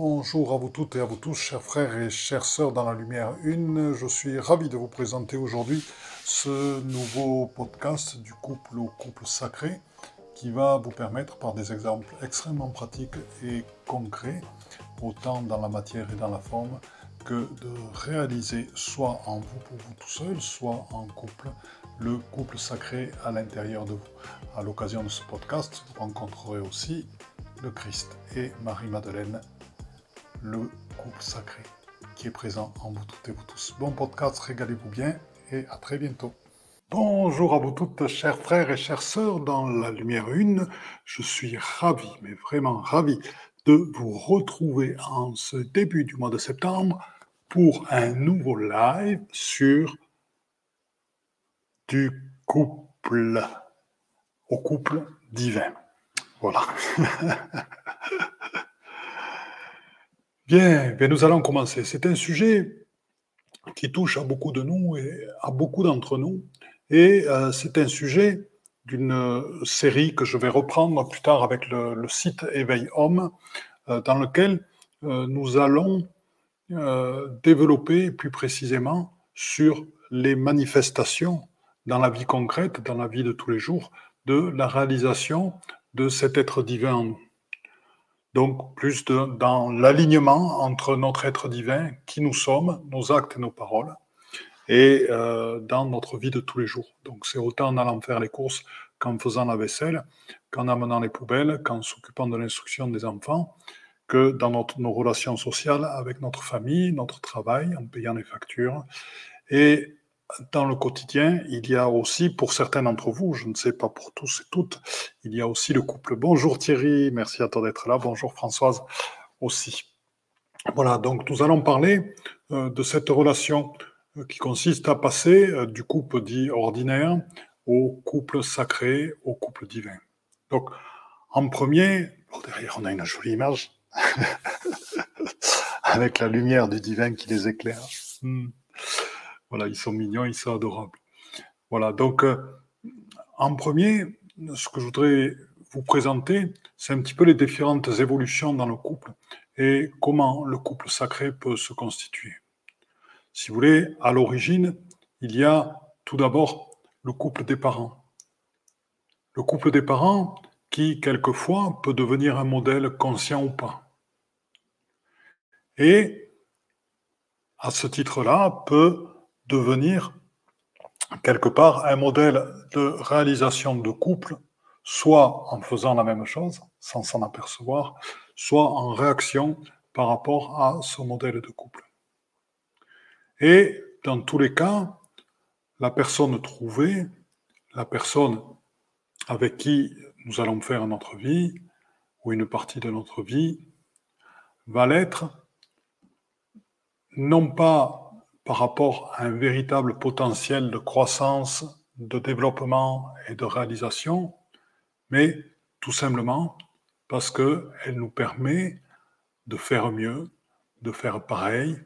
Bonjour à vous toutes et à vous tous, chers frères et chères sœurs dans la lumière une. Je suis ravi de vous présenter aujourd'hui ce nouveau podcast du couple au couple sacré qui va vous permettre par des exemples extrêmement pratiques et concrets, autant dans la matière et dans la forme, que de réaliser soit en vous pour vous tout seul, soit en couple, le couple sacré à l'intérieur de vous. À l'occasion de ce podcast, vous rencontrerez aussi le Christ et Marie-Madeleine le couple sacré qui est présent en vous toutes et vous tous. Bon podcast, régalez-vous bien et à très bientôt. Bonjour à vous toutes, chers frères et chères sœurs dans la lumière une. Je suis ravi, mais vraiment ravi de vous retrouver en ce début du mois de septembre pour un nouveau live sur du couple au couple divin. Voilà. Bien, nous allons commencer. C'est un sujet qui touche à beaucoup de nous et à beaucoup d'entre nous. Et euh, c'est un sujet d'une série que je vais reprendre plus tard avec le, site Éveil Homme, euh, dans lequel euh, nous allons développer plus précisément sur les manifestations dans la vie concrète, dans la vie de tous les jours, de la réalisation de cet être divin en nous. Donc, plus dans l'alignement entre notre être divin, qui nous sommes, nos actes et nos paroles, et euh, dans notre vie de tous les jours. Donc, c'est autant en allant faire les courses qu'en faisant la vaisselle, qu'en amenant les poubelles, qu'en s'occupant de l'instruction des enfants, que dans nos relations sociales avec notre famille, notre travail, en payant les factures, et dans le quotidien, il y a aussi, pour certains d'entre vous, je ne sais pas pour tous et toutes, il y a aussi le couple. Bonjour Thierry, merci à toi d'être là. Bonjour Françoise aussi. Voilà, donc nous allons parler euh, de cette relation euh, qui consiste à passer euh, du couple dit ordinaire au couple sacré, au couple divin. Donc, en premier, derrière on a une jolie image, avec la lumière du divin qui les éclaire. Hmm. Voilà, ils sont mignons, ils sont adorables. Voilà, donc euh, en premier, ce que je voudrais vous présenter, c'est un petit peu les différentes évolutions dans le couple et comment le couple sacré peut se constituer. Si vous voulez, à l'origine, il y a tout d'abord le couple des parents. Le couple des parents qui, quelquefois, peut devenir un modèle conscient ou pas. Et, à ce titre-là, peut devenir quelque part un modèle de réalisation de couple, soit en faisant la même chose, sans s'en apercevoir, soit en réaction par rapport à ce modèle de couple. Et dans tous les cas, la personne trouvée, la personne avec qui nous allons faire notre vie, ou une partie de notre vie, va l'être non pas par rapport à un véritable potentiel de croissance, de développement et de réalisation, mais tout simplement parce qu'elle nous permet de faire mieux, de faire pareil,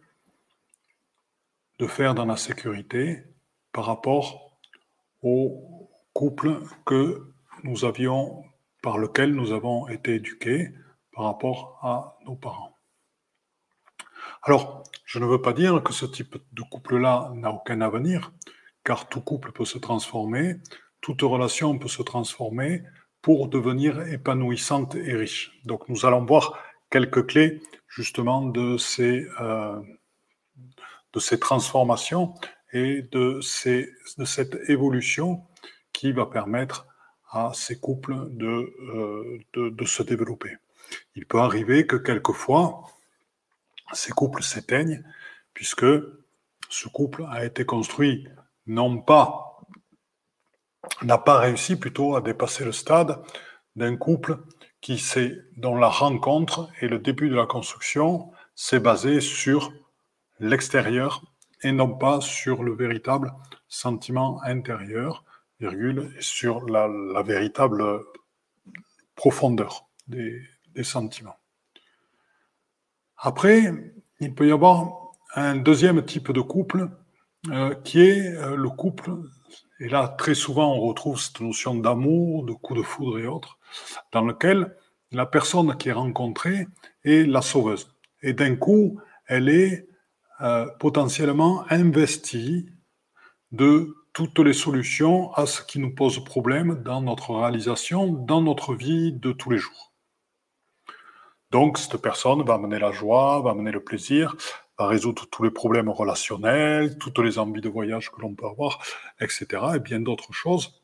de faire dans la sécurité par rapport au couple que nous avions, par lequel nous avons été éduqués par rapport à nos parents. Alors, je ne veux pas dire que ce type de couple-là n'a aucun avenir, car tout couple peut se transformer, toute relation peut se transformer pour devenir épanouissante et riche. Donc nous allons voir quelques clés justement de ces, euh, de ces transformations et de, ces, de cette évolution qui va permettre à ces couples de, euh, de, de se développer. Il peut arriver que quelquefois, ces couples s'éteignent, puisque ce couple a été construit non pas, n'a pas réussi plutôt à dépasser le stade d'un couple qui dont la rencontre et le début de la construction s'est basé sur l'extérieur et non pas sur le véritable sentiment intérieur, virgule, sur la, véritable profondeur des sentiments. Après, il peut y avoir un deuxième type de couple euh, qui est euh, le couple, et là très souvent on retrouve cette notion d'amour, de coup de foudre et autres, dans lequel la personne qui est rencontrée est la sauveuse. et d'un coup, elle est euh, potentiellement investie de toutes les solutions à ce qui nous pose problème dans notre réalisation, dans notre vie de tous les jours. Donc, cette personne va amener la joie, va amener le plaisir, va résoudre tous les problèmes relationnels, toutes les envies de voyage que l'on peut avoir, etc., et bien d'autres choses.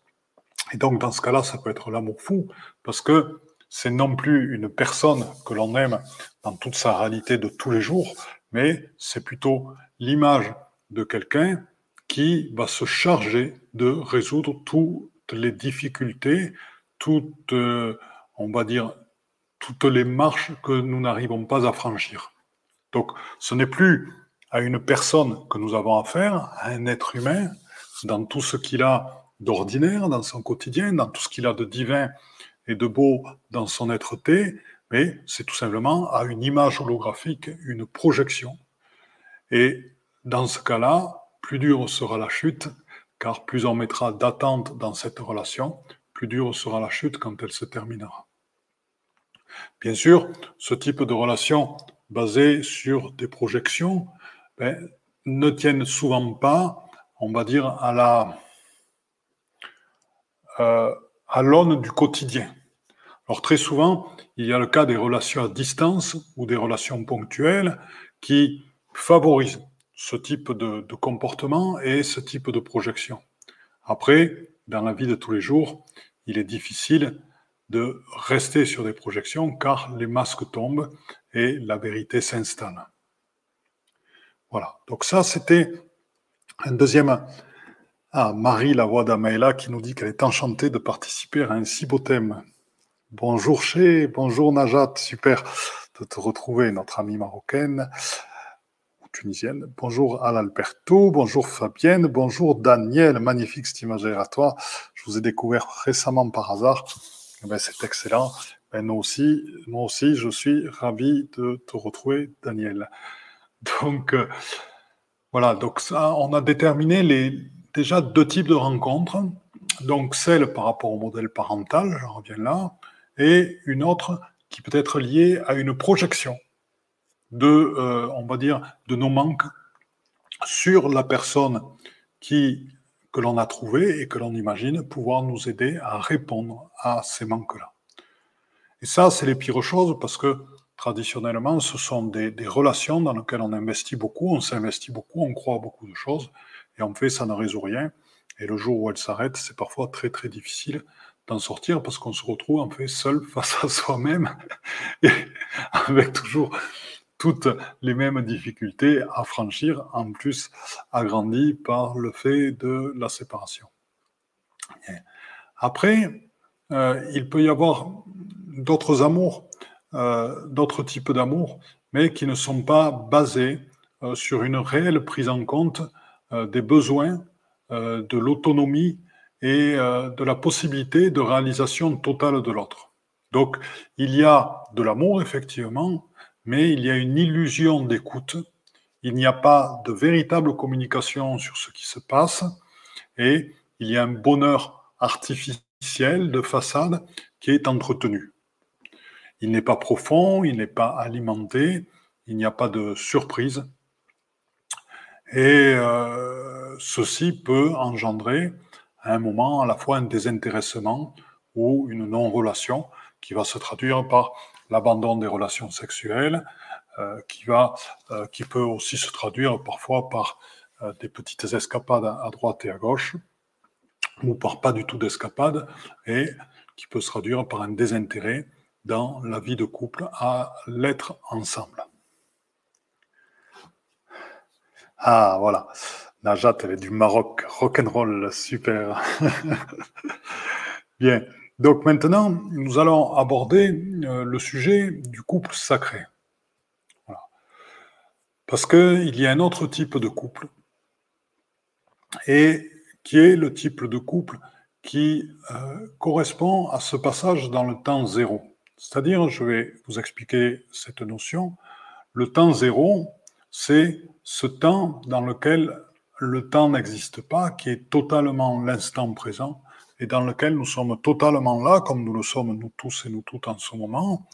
Et donc, dans ce cas-là, ça peut être l'amour fou, parce que c'est non plus une personne que l'on aime dans toute sa réalité de tous les jours, mais c'est plutôt l'image de quelqu'un qui va se charger de résoudre toutes les difficultés, toutes, euh, on va dire, toutes les marches que nous n'arrivons pas à franchir. Donc, ce n'est plus à une personne que nous avons affaire, à un être humain, dans tout ce qu'il a d'ordinaire, dans son quotidien, dans tout ce qu'il a de divin et de beau dans son être-té, mais c'est tout simplement à une image holographique, une projection. Et dans ce cas-là, plus dure sera la chute, car plus on mettra d'attente dans cette relation, plus dure sera la chute quand elle se terminera. Bien sûr, ce type de relation basée sur des projections ben, ne tiennent souvent pas, on va dire, à la euh, à l'aune du quotidien. Alors très souvent, il y a le cas des relations à distance ou des relations ponctuelles qui favorisent ce type de, comportement et ce type de projection. Après, dans la vie de tous les jours, il est difficile de rester sur des projections car les masques tombent et la vérité s'installe. Voilà, donc ça c'était un deuxième... Ah, Marie, la voix d'Amaela, qui nous dit qu'elle est enchantée de participer à un si beau thème. Bonjour Ché, bonjour Najat, super de te retrouver, notre amie marocaine ou tunisienne. Bonjour Alalberto, bonjour Fabienne, bonjour Daniel, magnifique cette imaginaire à toi. Je vous ai découvert récemment par hasard. Eh ben, c'est excellent. Ben, aussi, moi aussi, je suis ravi de te retrouver, Daniel. Donc, euh, voilà, donc ça, on a déterminé les, déjà deux types de rencontres. Donc, celle par rapport au modèle parental, je reviens là, et une autre qui peut être liée à une projection de, euh, on va dire, de nos manques sur la personne qui, que l'on a trouvée et que l'on imagine pouvoir nous aider à répondre à ces manques-là. Et ça, c'est les pires choses parce que traditionnellement, ce sont des, des, relations dans lesquelles on investit beaucoup, on s'investit beaucoup, on croit à beaucoup de choses, et en fait, ça ne résout rien. Et le jour où elle s'arrête, c'est parfois très très difficile d'en sortir parce qu'on se retrouve en fait seul face à soi-même et avec toujours toutes les mêmes difficultés à franchir, en plus agrandies par le fait de la séparation. Après, euh, il peut y avoir d'autres amours, euh, d'autres types d'amours, mais qui ne sont pas basés euh, sur une réelle prise en compte des besoins, de l'autonomie et de la possibilité de réalisation totale de l'autre. Donc, il y a de l'amour, effectivement, mais il y a une illusion d'écoute. Il n'y a pas de véritable communication sur ce qui se passe et il y a un bonheur artificiel de façade qui est entretenu. Il n'est pas profond, il n'est pas alimenté, il n'y a pas de surprise. Et euh, ceci peut engendrer à un moment à la fois un désintéressement ou une non-relation qui va se traduire par l'abandon des relations sexuelles, euh, qui, va, euh, qui peut aussi se traduire parfois par euh, des petites escapades à droite et à gauche, ou par pas du tout d'escapades, et qui peut se traduire par un désintérêt dans la vie de couple à l'être ensemble. Ah, voilà. Najat, elle est du Maroc, rock'n'roll, super. Bien. Donc maintenant, nous allons aborder euh, le sujet du couple sacré. Parce qu'il y a un autre type de couple, et qui est le type de couple qui euh, correspond à ce passage dans le temps zéro. C'est-à-dire, je vais vous expliquer cette notion, le temps zéro, c'est ce temps dans lequel le temps n'existe pas, qui est totalement l'instant présent et dans lequel nous sommes totalement là, comme nous le sommes nous tous et nous toutes en ce moment,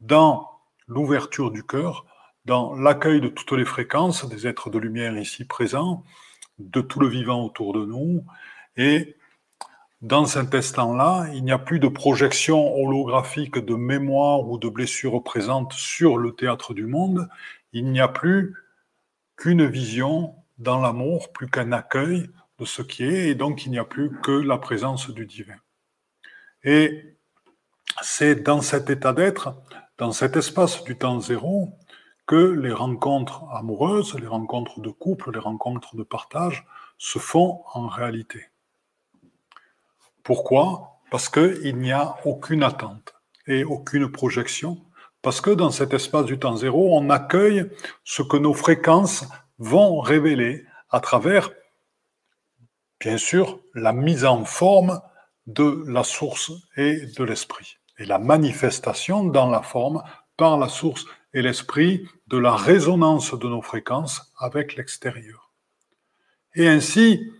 dans l'ouverture du cœur, dans l'accueil de toutes les fréquences des êtres de lumière ici présents, de tout le vivant autour de nous. Et dans cet instant-là, il n'y a plus de projection holographique de mémoire ou de blessures présentes sur le théâtre du monde. Il n'y a plus qu'une vision dans l'amour, plus qu'un accueil de ce qui est, et donc il n'y a plus que la présence du divin. Et c'est dans cet état d'être, dans cet espace du temps zéro, que les rencontres amoureuses, les rencontres de couple, les rencontres de partage se font en réalité. Pourquoi? Parce qu'il n'y a aucune attente et aucune projection. Parce que dans cet espace du temps zéro, on accueille ce que nos fréquences vont révéler à travers, bien sûr, la mise en forme de la source et de l'esprit. Et la manifestation dans la forme par la source et l'esprit de la résonance de nos fréquences avec l'extérieur. Et ainsi,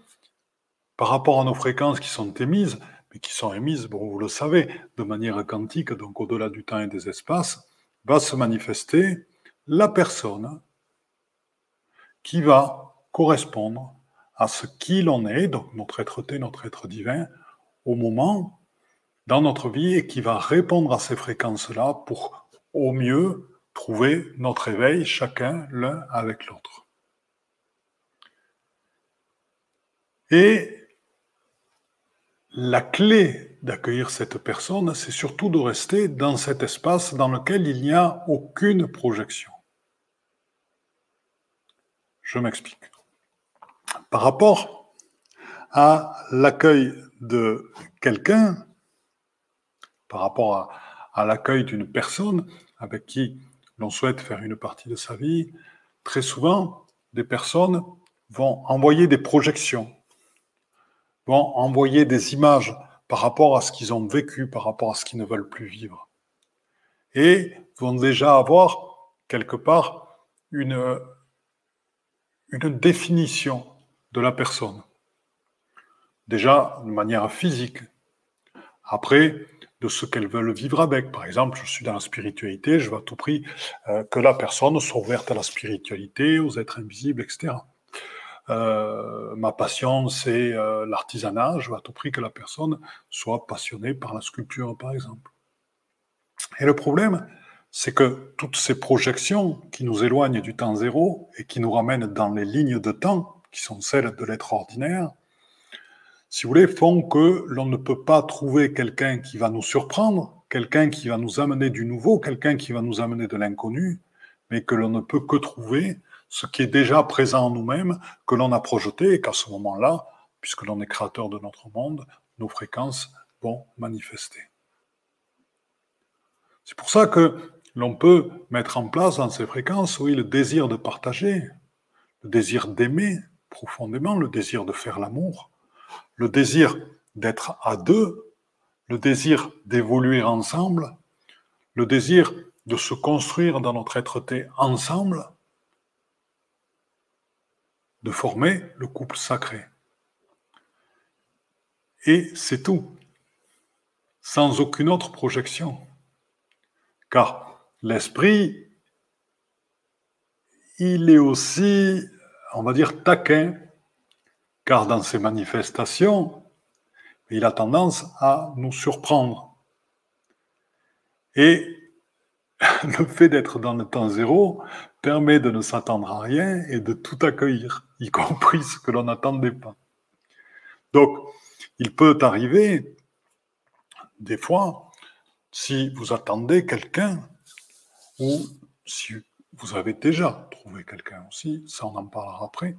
par rapport à nos fréquences qui sont émises, mais qui sont émises, bon, vous le savez, de manière quantique, donc au-delà du temps et des espaces, va se manifester la personne qui va correspondre à ce qu'il en est, donc notre être-té, notre être divin, au moment dans notre vie et qui va répondre à ces fréquences-là pour au mieux trouver notre éveil chacun l'un avec l'autre. Et la clé d'accueillir cette personne, c'est surtout de rester dans cet espace dans lequel il n'y a aucune projection. Je m'explique. Par rapport à l'accueil de quelqu'un, par rapport à, l'accueil d'une personne avec qui l'on souhaite faire une partie de sa vie, très souvent, des personnes vont envoyer des projections vont envoyer des images par rapport à ce qu'ils ont vécu, par rapport à ce qu'ils ne veulent plus vivre. Et vont déjà avoir quelque part une, une définition de la personne. Déjà de manière physique. Après, de ce qu'elles veulent vivre avec. Par exemple, je suis dans la spiritualité, je veux à tout prix euh, que la personne soit ouverte à la spiritualité, aux êtres invisibles, etc. Euh, ma passion, c'est euh, l'artisanat. Je veux à tout prix que la personne soit passionnée par la sculpture, par exemple. Et le problème, c'est que toutes ces projections qui nous éloignent du temps zéro et qui nous ramènent dans les lignes de temps, qui sont celles de l'être ordinaire, si vous voulez, font que l'on ne peut pas trouver quelqu'un qui va nous surprendre, quelqu'un qui va nous amener du nouveau, quelqu'un qui va nous amener de l'inconnu, mais que l'on ne peut que trouver ce qui est déjà présent en nous-mêmes, que l'on a projeté, et qu'à ce moment-là, puisque l'on est créateur de notre monde, nos fréquences vont manifester. C'est pour ça que l'on peut mettre en place dans ces fréquences, oui, le désir de partager, le désir d'aimer profondément, le désir de faire l'amour, le désir d'être à deux, le désir d'évoluer ensemble, le désir de se construire dans notre être-té ensemble, de former le couple sacré. Et c'est tout, sans aucune autre projection. Car l'esprit, il est aussi, on va dire, taquin, car dans ses manifestations, il a tendance à nous surprendre. Et le fait d'être dans le temps zéro permet de ne s'attendre à rien et de tout accueillir, y compris ce que l'on n'attendait pas. Donc, il peut arriver, des fois, si vous attendez quelqu'un, ou si vous avez déjà trouvé quelqu'un aussi, ça on en parlera après,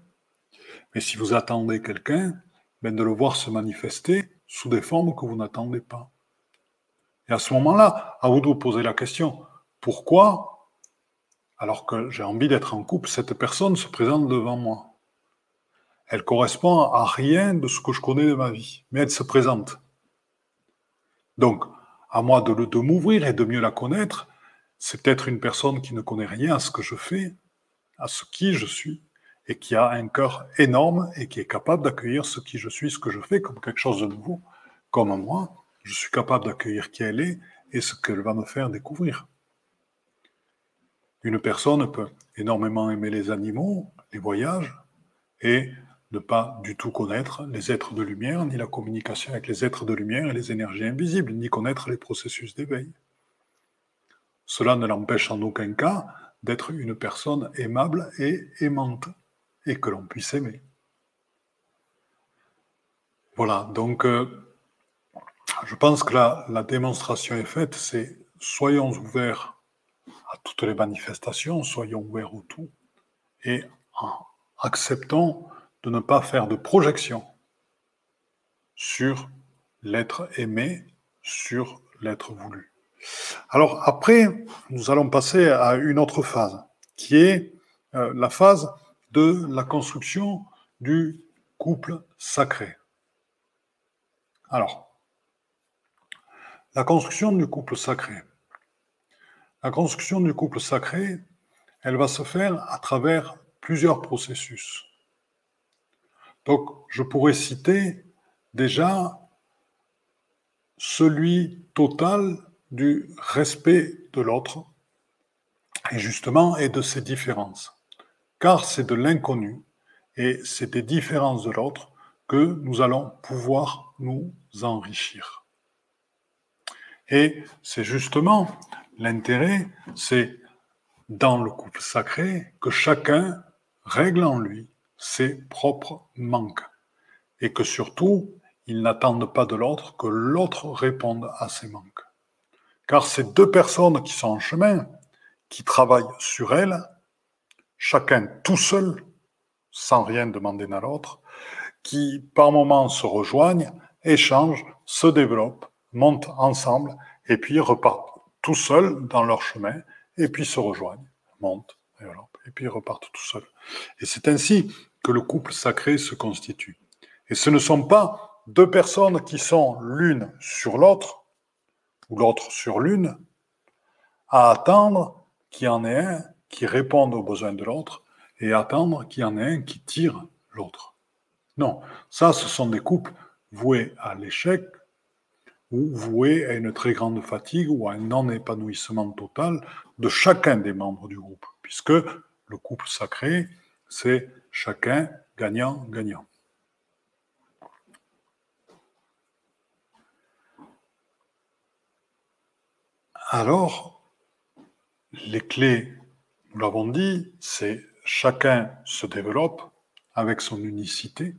mais si vous attendez quelqu'un, ben de le voir se manifester sous des formes que vous n'attendez pas. Et à ce moment-là, à vous de vous poser la question, pourquoi alors que j'ai envie d'être en couple, cette personne se présente devant moi? Elle correspond à rien de ce que je connais de ma vie, mais elle se présente. Donc, à moi de, de m'ouvrir et de mieux la connaître, c'est peut-être une personne qui ne connaît rien à ce que je fais, à ce qui je suis, et qui a un cœur énorme et qui est capable d'accueillir ce qui je suis, ce que je fais comme quelque chose de nouveau, comme moi, je suis capable d'accueillir qui elle est et ce qu'elle va me faire découvrir. Une personne peut énormément aimer les animaux, les voyages, et ne pas du tout connaître les êtres de lumière, ni la communication avec les êtres de lumière et les énergies invisibles, ni connaître les processus d'éveil. Cela ne l'empêche en aucun cas d'être une personne aimable et aimante, et que l'on puisse aimer. Voilà, donc euh, je pense que la, la démonstration est faite, c'est soyons ouverts à toutes les manifestations, soyons ouverts au tout, et acceptons de ne pas faire de projection sur l'être aimé, sur l'être voulu. Alors après, nous allons passer à une autre phase, qui est euh, la phase de la construction du couple sacré. Alors, la construction du couple sacré. La construction du couple sacré, elle va se faire à travers plusieurs processus. Donc, je pourrais citer déjà celui total du respect de l'autre, et justement, et de ses différences. Car c'est de l'inconnu, et c'est des différences de l'autre que nous allons pouvoir nous enrichir. Et c'est justement l'intérêt, c'est dans le couple sacré que chacun règle en lui ses propres manques et que surtout, il n'attende pas de l'autre que l'autre réponde à ses manques. Car ces deux personnes qui sont en chemin, qui travaillent sur elles, chacun tout seul, sans rien demander à l'autre, qui par moments se rejoignent, échangent, se développent, montent ensemble, et puis repartent tout seuls dans leur chemin, et puis se rejoignent, montent, développent, et puis repartent tout seuls. Et c'est ainsi que le couple sacré se constitue. Et ce ne sont pas deux personnes qui sont l'une sur l'autre, ou l'autre sur l'une, à attendre qu'il y en ait un qui réponde aux besoins de l'autre, et attendre qu'il y en ait un qui tire l'autre. Non, ça, ce sont des couples voués à l'échec ou voués à une très grande fatigue ou à un non-épanouissement total de chacun des membres du groupe, puisque le couple sacré, c'est chacun gagnant-gagnant. Alors, les clés, nous l'avons dit, c'est chacun se développe avec son unicité,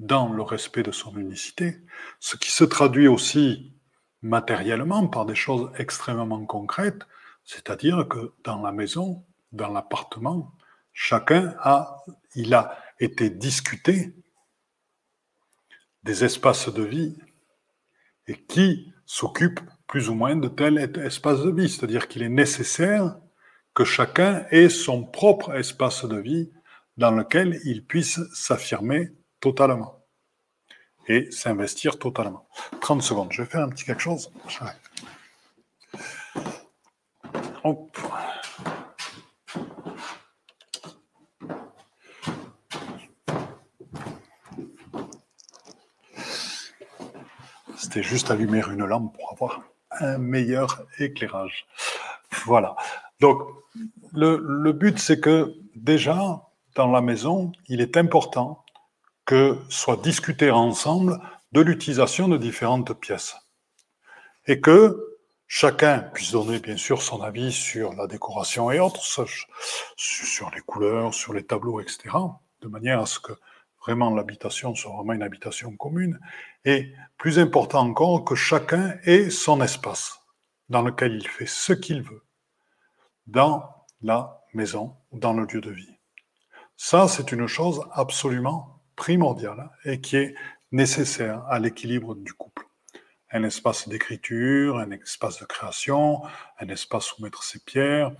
dans le respect de son unicité, ce qui se traduit aussi matériellement par des choses extrêmement concrètes, c'est-à-dire que dans la maison, dans l'appartement, chacun a, il a été discuté des espaces de vie et qui s'occupe plus ou moins de tel espace de vie, c'est-à-dire qu'il est nécessaire que chacun ait son propre espace de vie dans lequel il puisse s'affirmer totalement et s'investir totalement. 30 secondes, je vais faire un petit quelque chose. C'était juste allumer une lampe pour avoir un meilleur éclairage. Voilà. Donc, le, le but, c'est que déjà, dans la maison, il est important que soit discuté ensemble de l'utilisation de différentes pièces. Et que chacun puisse donner bien sûr son avis sur la décoration et autres, sur les couleurs, sur les tableaux, etc., de manière à ce que vraiment l'habitation soit vraiment une habitation commune. Et plus important encore, que chacun ait son espace dans lequel il fait ce qu'il veut, dans la maison dans le lieu de vie. Ça, c'est une chose absolument primordial et qui est nécessaire à l'équilibre du couple. Un espace d'écriture, un espace de création, un espace où mettre ses pierres,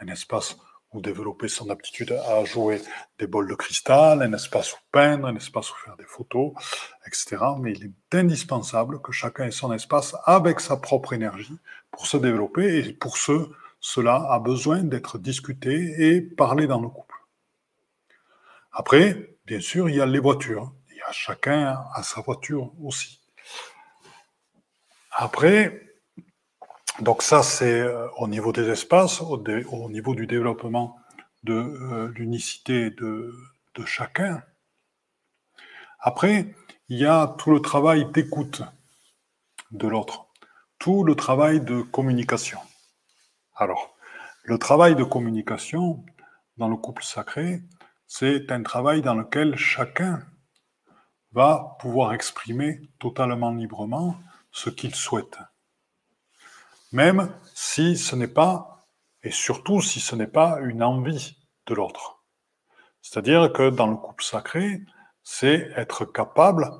un espace développer son aptitude à jouer des bols de cristal, un espace où peindre, un espace où faire des photos, etc. Mais il est indispensable que chacun ait son espace avec sa propre énergie pour se développer et pour ce, cela a besoin d'être discuté et parlé dans le couple. Après, bien sûr, il y a les voitures. Il y a chacun à sa voiture aussi. Après, Donc ça, c'est euh, au niveau des espaces, au, niveau du développement de euh, l'unicité de, de chacun. Après, il y a tout le travail d'écoute de l'autre, tout le travail de communication. Alors, le travail de communication dans le couple sacré, c'est un travail dans lequel chacun va pouvoir exprimer totalement librement ce qu'il souhaite. Même si ce n'est pas, et surtout si ce n'est pas une envie de l'autre. C'est-à-dire que dans le couple sacré, c'est être capable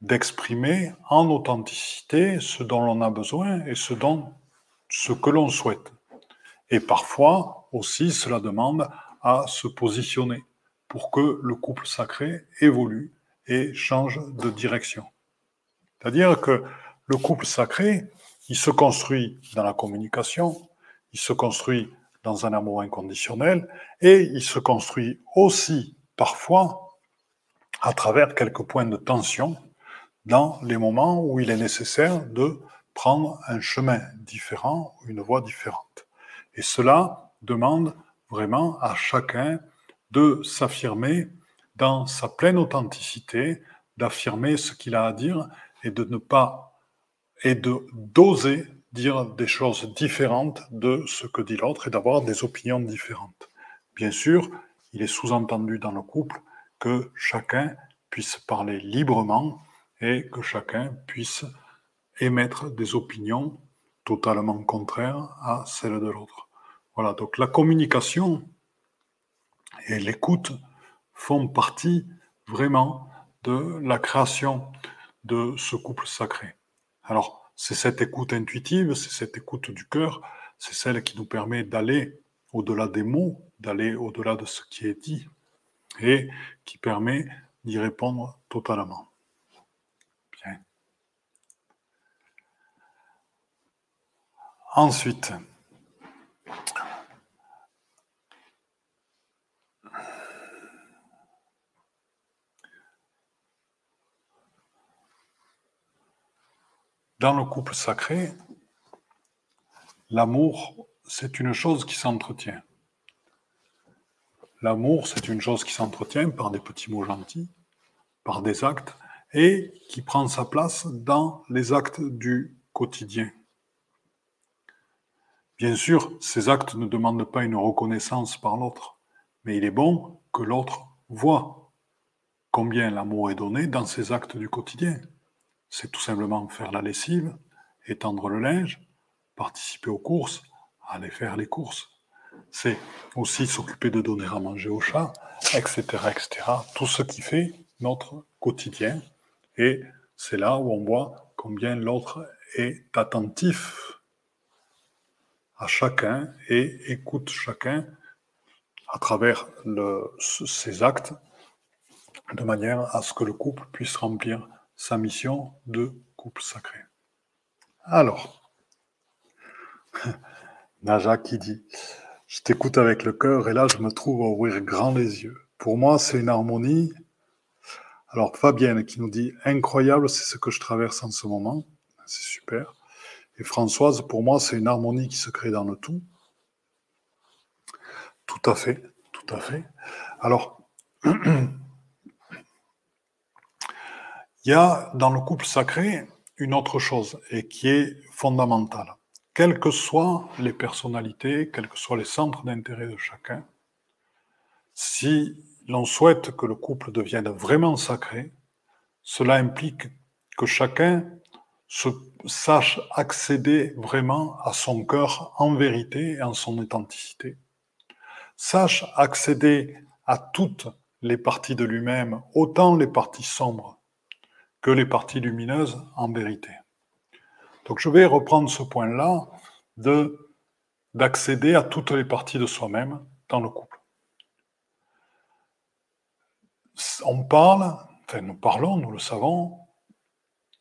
d'exprimer en authenticité ce dont l'on a besoin et ce, dont, ce que l'on souhaite. Et parfois aussi, cela demande à se positionner pour que le couple sacré évolue et change de direction. C'est-à-dire que le couple sacré, il se construit dans la communication, il se construit dans un amour inconditionnel et il se construit aussi parfois à travers quelques points de tension dans les moments où il est nécessaire de prendre un chemin différent, une voie différente. Et cela demande vraiment à chacun de s'affirmer dans sa pleine authenticité, d'affirmer ce qu'il a à dire et de ne pas et de d'oser dire des choses différentes de ce que dit l'autre et d'avoir des opinions différentes. Bien sûr, il est sous-entendu dans le couple que chacun puisse parler librement et que chacun puisse émettre des opinions totalement contraires à celles de l'autre. Voilà, donc la communication et l'écoute font partie vraiment de la création de ce couple sacré. Alors, c'est cette écoute intuitive, c'est cette écoute du cœur, c'est celle qui nous permet d'aller au-delà des mots, d'aller au-delà de ce qui est dit, et qui permet d'y répondre totalement. Bien. Ensuite, Dans le couple sacré, l'amour, c'est une chose qui s'entretient. L'amour, c'est une chose qui s'entretient par des petits mots gentils, par des actes, et qui prend sa place dans les actes du quotidien. Bien sûr, ces actes ne demandent pas une reconnaissance par l'autre, mais il est bon que l'autre voit combien l'amour est donné dans ces actes du quotidien c'est tout simplement faire la lessive, étendre le linge, participer aux courses, aller faire les courses. C'est aussi s'occuper de donner à manger au chat, etc., etc. Tout ce qui fait notre quotidien. Et c'est là où on voit combien l'autre est attentif à chacun et écoute chacun à travers ses actes de manière à ce que le couple puisse remplir sa mission de couple sacré. Alors, Naja qui dit, je t'écoute avec le cœur et là je me trouve à ouvrir grand les yeux. Pour moi, c'est une harmonie. Alors, Fabienne qui nous dit, incroyable, c'est ce que je traverse en ce moment. C'est super. Et Françoise, pour moi, c'est une harmonie qui se crée dans le tout. Tout à fait, tout à fait. Alors, Il y a dans le couple sacré une autre chose et qui est fondamentale. Quelles que soient les personnalités, quels que soient les centres d'intérêt de chacun, si l'on souhaite que le couple devienne vraiment sacré, cela implique que chacun sache accéder vraiment à son cœur en vérité et en son authenticité, sache accéder à toutes les parties de lui-même, autant les parties sombres que les parties lumineuses en vérité. Donc je vais reprendre ce point-là de d'accéder à toutes les parties de soi-même dans le couple. On parle, enfin nous parlons, nous le savons,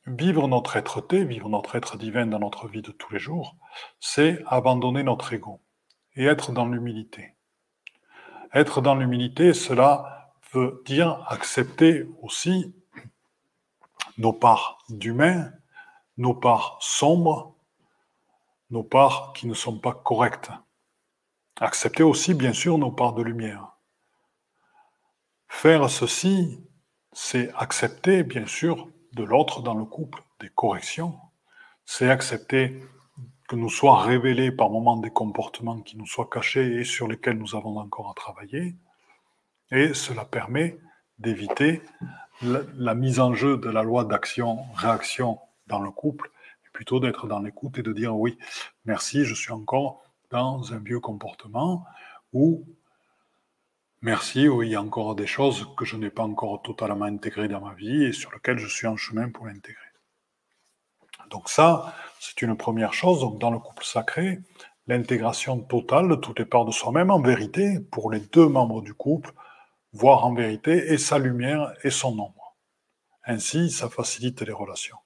vivre notre être-té, vivre notre être divin dans notre vie de tous les jours, c'est abandonner notre ego et être dans l'humilité. Être dans l'humilité, cela veut dire accepter aussi nos parts d'humain, nos parts sombres, nos parts qui ne sont pas correctes. Accepter aussi, bien sûr, nos parts de lumière. Faire ceci, c'est accepter, bien sûr, de l'autre dans le couple des corrections. C'est accepter que nous soient révélés par moments des comportements qui nous soient cachés et sur lesquels nous avons encore à travailler. Et cela permet d'éviter la, mise en jeu de la loi d'action-réaction dans le couple, plutôt d'être dans l'écoute et de dire oui, merci, je suis encore dans un vieux comportement, ou merci, oui, il y a encore des choses que je n'ai pas encore totalement intégrées dans ma vie et sur lesquelles je suis en chemin pour l'intégrer. Donc ça, c'est une première chose. Donc dans le couple sacré, l'intégration totale de toutes les parts de soi-même, en vérité, pour les deux membres du couple, voir en vérité et sa lumière et son ombre. Ainsi, ça facilite les relations.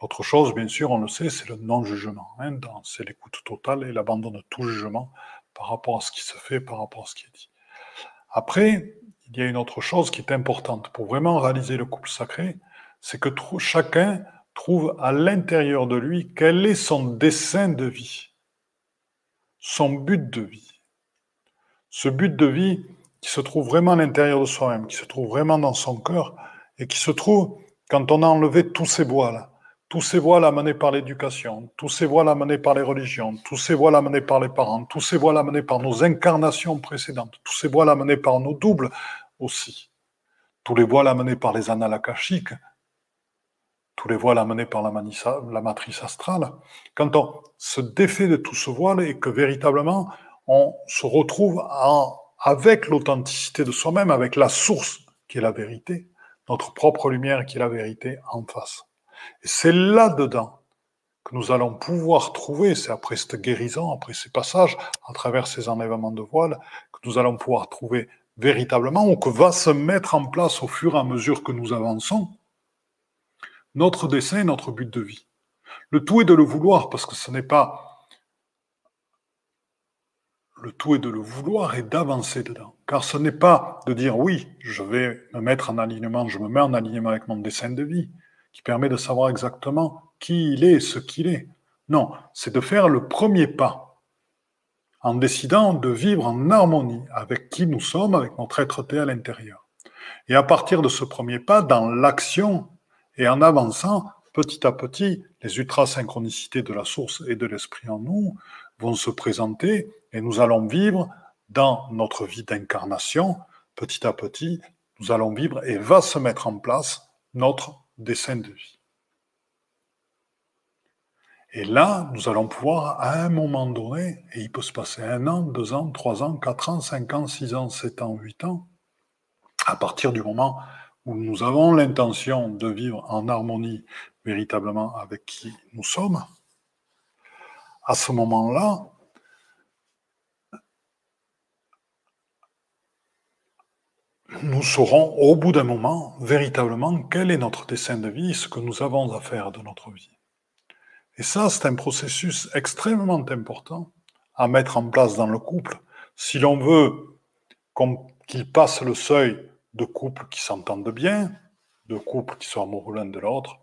L'autre chose, bien sûr, on le sait, c'est le non-jugement. Hein, c'est l'écoute totale et l'abandon de tout jugement par rapport à ce qui se fait, par rapport à ce qui est dit. Après, il y a une autre chose qui est importante pour vraiment réaliser le couple sacré, c'est que chacun trouve à l'intérieur de lui quel est son dessein de vie, son but de vie. Ce but de vie, qui se trouve vraiment à l'intérieur de soi-même, qui se trouve vraiment dans son cœur, et qui se trouve quand on a enlevé tous ces voiles, tous ces voiles amenés par l'éducation, tous ces voiles amenés par les religions, tous ces voiles amenés par les parents, tous ces voiles amenés par nos incarnations précédentes, tous ces voiles amenés par nos doubles aussi, tous les voiles amenés par les annales tous les voiles amenés par la, la matrice astrale, quand on se défait de tout ce voile et que véritablement on se retrouve en avec l'authenticité de soi-même, avec la source qui est la vérité, notre propre lumière qui est la vérité en face. Et c'est là-dedans que nous allons pouvoir trouver, c'est après cette guérison, après ces passages, à travers ces enlèvements de voile, que nous allons pouvoir trouver véritablement, ou que va se mettre en place au fur et à mesure que nous avançons, notre dessein et notre but de vie. Le tout est de le vouloir, parce que ce n'est pas le tout est de le vouloir et d'avancer dedans. Car ce n'est pas de dire oui, je vais me mettre en alignement, je me mets en alignement avec mon dessin de vie, qui permet de savoir exactement qui il est, ce qu'il est. Non, c'est de faire le premier pas en décidant de vivre en harmonie avec qui nous sommes, avec notre être-té à l'intérieur. Et à partir de ce premier pas, dans l'action et en avançant, petit à petit, les ultra-synchronicités de la source et de l'esprit en nous vont se présenter et nous allons vivre dans notre vie d'incarnation, petit à petit, nous allons vivre et va se mettre en place notre dessin de vie. Et là, nous allons pouvoir, à un moment donné, et il peut se passer un an, deux ans, trois ans, quatre ans, cinq ans, six ans, sept ans, huit ans, à partir du moment où nous avons l'intention de vivre en harmonie véritablement avec qui nous sommes, à ce moment-là, nous saurons au bout d'un moment véritablement quel est notre dessin de vie, ce que nous avons à faire de notre vie. Et ça, c'est un processus extrêmement important à mettre en place dans le couple si l'on veut qu'il passe le seuil de couples qui s'entendent bien, de couples qui sont amoureux l'un de l'autre,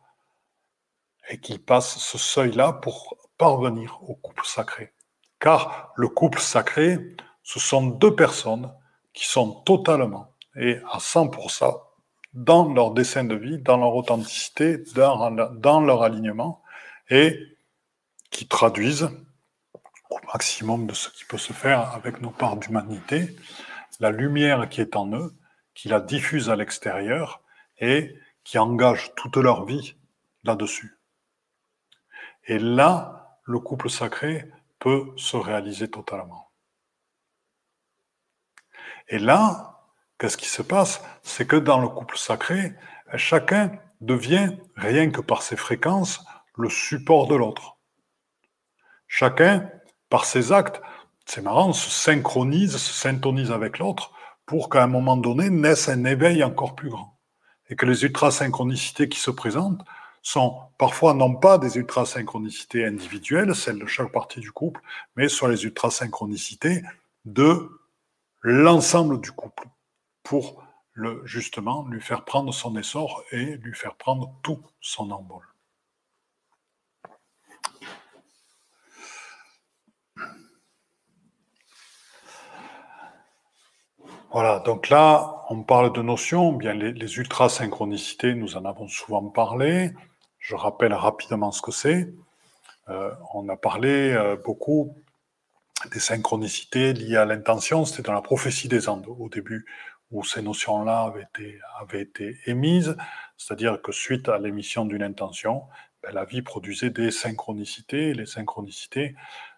et qu'il passe ce seuil-là pour parvenir au couple sacré. Car le couple sacré, ce sont deux personnes qui sont totalement et à 100% dans leur dessin de vie, dans leur authenticité, dans, leur alignement, et qui traduisent au maximum de ce qui peut se faire avec nos parts d'humanité, la lumière qui est en eux, qui la diffuse à l'extérieur et qui engage toute leur vie là-dessus. Et là, le couple sacré peut se réaliser totalement. Et là, Qu'est-ce qui se passe? C'est que dans le couple sacré, chacun devient, rien que par ses fréquences, le support de l'autre. Chacun, par ses actes, c'est marrant, se synchronise, se syntonise avec l'autre pour qu'à un moment donné naisse un éveil encore plus grand. Et que les ultrasynchronicités qui se présentent sont parfois non pas des ultrasynchronicités individuelles, celles de chaque partie du couple, mais sont les ultrasynchronicités de l'ensemble du couple pour justement lui faire prendre son essor et lui faire prendre tout son embol. Voilà, donc là, on parle de notions, bien les, ultrasynchronicités, nous en avons souvent parlé. Je rappelle rapidement ce que c'est. Euh, on a parlé euh, beaucoup des synchronicités liées à l'intention, c'était dans la prophétie des Andes au début où ces notions-là avaient été, émises. C'est-à-dire que suite à l'émission d'une intention, ben, la vie produisait des synchronicités. Les synchronicités,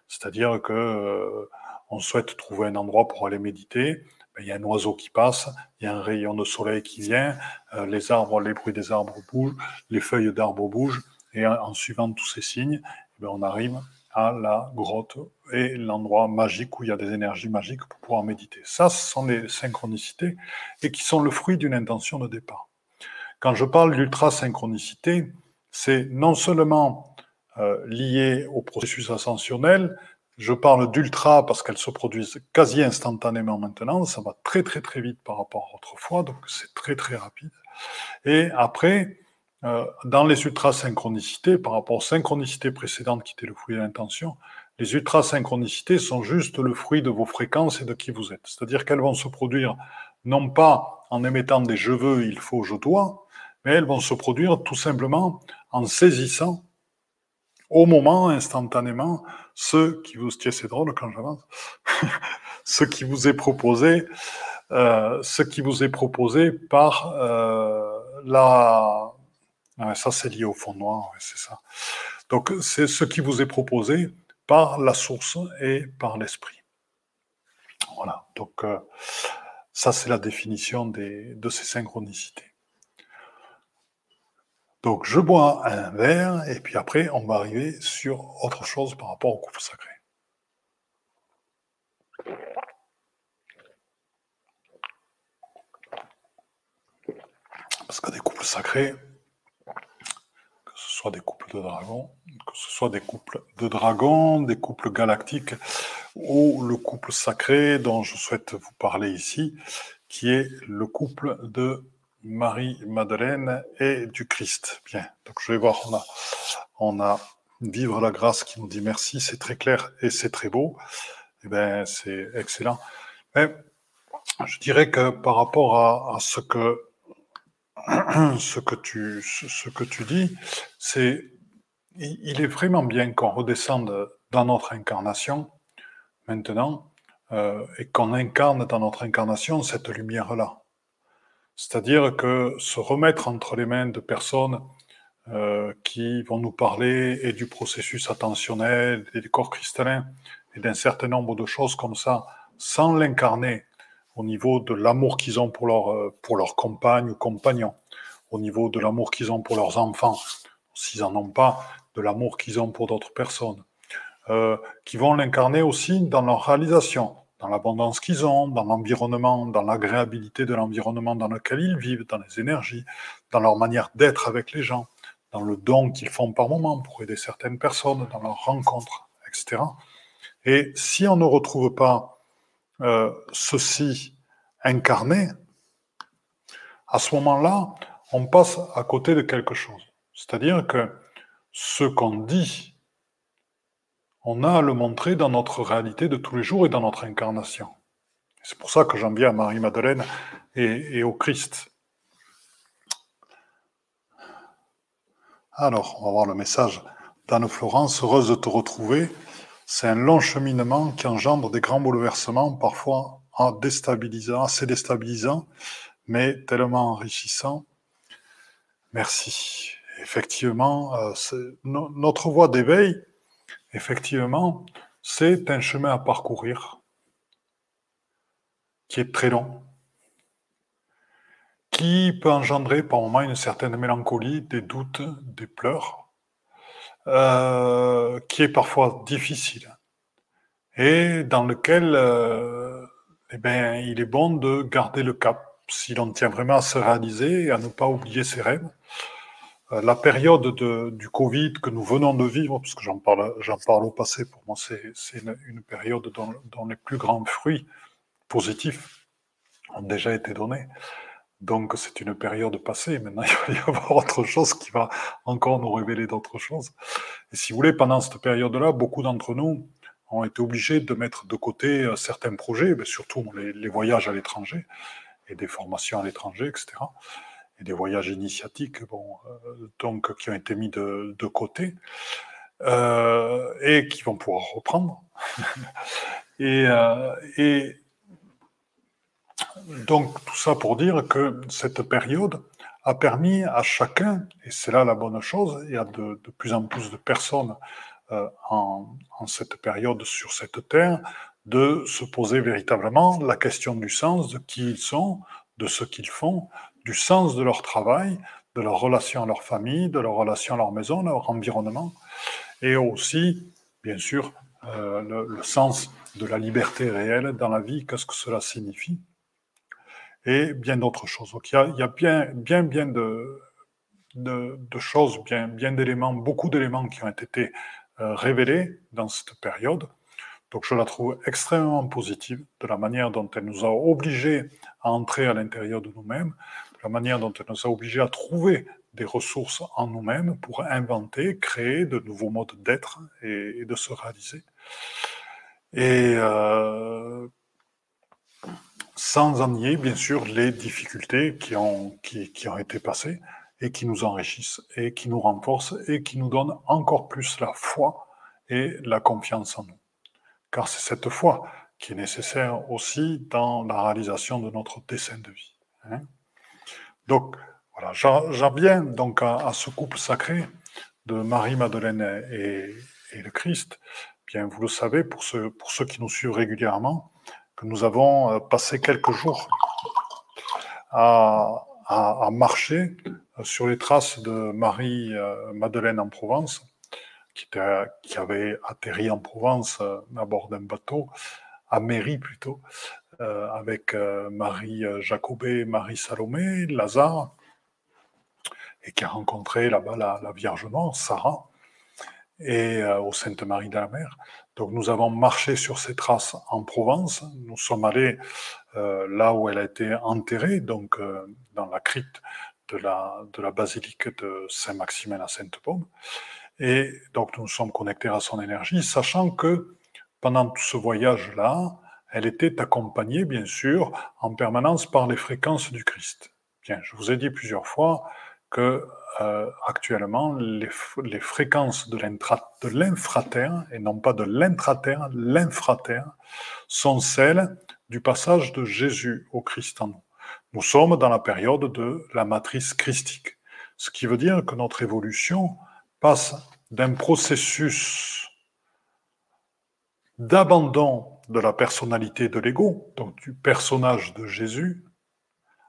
c'est-à-dire que euh, on souhaite trouver un endroit pour aller méditer. Ben, il y a un oiseau qui passe, il y a un rayon de soleil qui vient, euh, les arbres, les bruits des arbres bougent, les feuilles d'arbres bougent, et en, suivant tous ces signes, ben, on arrive à la grotte et l'endroit magique où il y a des énergies magiques pour pouvoir méditer. Ça, ce sont des synchronicités et qui sont le fruit d'une intention de départ. Quand je parle d'ultra-synchronicité, c'est non seulement euh, lié au processus ascensionnel, je parle d'ultra parce qu'elles se produisent quasi instantanément maintenant, ça va très très très vite par rapport à autrefois, donc c'est très très rapide. Et après, euh, dans les ultra-synchronicités, par rapport aux synchronicités précédentes qui étaient le fruit de l'intention, les ultra-synchronicités sont juste le fruit de vos fréquences et de qui vous êtes. C'est-à-dire qu'elles vont se produire non pas en émettant des je veux, il faut, je dois, mais elles vont se produire tout simplement en saisissant au moment, instantanément, ce qui vous, tiens, c'est drôle quand j'avance, ce qui vous est proposé, euh, ce qui vous est proposé par euh, la, ça c'est lié au fond noir, c'est ça. Donc c'est ce qui vous est proposé par la source et par l'esprit. Voilà. Donc euh, ça c'est la définition de ces synchronicités. Donc je bois un verre et puis après on va arriver sur autre chose par rapport au couple sacré. Parce que des couples sacrés, soit des couples de dragons, que ce soit des couples de dragons, des couples galactiques ou le couple sacré dont je souhaite vous parler ici, qui est le couple de Marie-Madeleine et du Christ. Bien, donc je vais voir, on a, on a Vivre la grâce qui nous dit merci, c'est très clair et c'est très beau. Eh bien, c'est excellent. Mais je dirais que par rapport à, ce que ce que tu ce que tu dis, c'est il est vraiment bien qu'on redescende dans notre incarnation maintenant euh, et qu'on incarne dans notre incarnation cette lumière-là. C'est-à-dire que se remettre entre les mains de personnes euh, qui vont nous parler et du processus attentionnel et du corps cristallin et d'un certain nombre de choses comme ça, sans l'incarner au niveau de l'amour qu'ils ont pour leur, euh, pour leur compagne ou compagnon, au niveau de l'amour qu'ils ont pour leurs enfants, s'ils n'en ont pas, de l'amour qu'ils ont pour d'autres personnes, euh, qui vont l'incarner aussi dans leur réalisation, dans l'abondance qu'ils ont, dans l'environnement, dans l'agréabilité de l'environnement dans lequel ils vivent, dans les énergies, dans leur manière d'être avec les gens, dans le don qu'ils font par moment pour aider certaines personnes, dans leurs rencontres, etc. Et si on ne retrouve pas euh, ceci incarné, à ce moment-là, on passe à côté de quelque chose. C'est-à-dire que ce qu'on dit on a à le montrer dans notre réalité de tous les jours et dans notre incarnation. C'est pour ça que j'en viens à Marie-Madeleine et, au Christ. Alors, on va voir le message d'Anne-Florence. Heureuse de te retrouver. C'est un long cheminement qui engendre des grands bouleversements, parfois déstabilisants, assez déstabilisants, mais tellement enrichissants. Merci. Effectivement, euh, notre voie d'éveil, effectivement, c'est un chemin à parcourir qui est très long, qui peut engendrer par moments une certaine mélancolie, des doutes, des pleurs, euh, qui est parfois difficile et dans lequel euh, eh bien, il est bon de garder le cap si l'on tient vraiment à se réaliser et à ne pas oublier ses rêves. Euh, la période de, du Covid que nous venons de vivre, parce que j'en parle, j'en parle au passé, pour moi c'est, une, une, période dont, dont, les plus grands fruits positifs ont déjà été donnés. Donc c'est une période passée. Maintenant, il va y avoir autre chose qui va encore nous révéler d'autres choses. Et si vous voulez, pendant cette période-là, beaucoup d'entre nous ont été obligés de mettre de côté euh, certains projets, ben, surtout les, voyages à l'étranger et des formations à l'étranger, etc. Et des voyages initiatiques, bon, euh, donc qui ont été mis de, côté euh, et qui vont pouvoir reprendre. et donc tout ça pour dire que cette période a permis à chacun, et c'est là la bonne chose, il y a de, plus en plus de personnes euh, en, cette période sur cette terre, de se poser véritablement la question du sens, de qui ils sont, de ce qu'ils font, du sens de leur travail, de leur relation à leur famille, de leur relation à leur maison, leur environnement, et aussi, bien sûr, euh, le, sens de la liberté réelle dans la vie, qu'est-ce que cela signifie, et bien d'autres choses. Donc il y a, bien, bien, bien de, choses, bien, bien d'éléments, beaucoup d'éléments qui ont été euh, révélée dans cette période. Donc je la trouve extrêmement positive de la manière dont elle nous a obligés à entrer à l'intérieur de nous-mêmes, de la manière dont elle nous a obligés à trouver des ressources en nous-mêmes pour inventer, créer de nouveaux modes d'être et, de se réaliser. Et euh, sans en nier, bien sûr, les difficultés qui ont, qui, qui ont été passées et qui nous enrichissent et qui nous renforcent et qui nous donnent encore plus la foi et la confiance en nous. Car c'est cette foi qui est nécessaire aussi dans la réalisation de notre dessein de vie. Hein. donc, voilà, j'en viens donc à, ce couple sacré de Marie-Madeleine et, et, le Christ. Bien, vous le savez, pour ceux, pour ceux qui nous suivent régulièrement, nous avons euh, passé quelques jours à, marcher sur les traces de Marie-Madeleine en Provence, qui, avait atterri en Provence euh, à bord d'un bateau, à Mairie plutôt, euh, avec euh, Marie Jacobet, Marie Salomé, Lazare, et qui a rencontré là-bas la, la, Vierge Mort, Sarah, et au Sainte-Marie de la Mer. Donc nous avons marché sur ces traces en Provence. Nous sommes allés euh, là où elle a été enterrée, donc euh, dans la crypte de la, de la basilique de Saint-Maximin à Sainte-Baume. Et donc nous nous sommes connectés à son énergie, sachant que pendant tout ce voyage-là, elle était accompagnée, bien sûr, en permanence par les fréquences du Christ. Bien, je vous ai dit plusieurs fois que euh, actuellement, les, les, fréquences de l'infraterre, et non pas de l'intraterre, l'infraterre, sont celles du passage de Jésus au Christ en nous. Nous sommes dans la période de la matrice christique, ce qui veut dire que notre évolution passe d'un processus d'abandon de la personnalité de l'ego, donc du personnage de Jésus,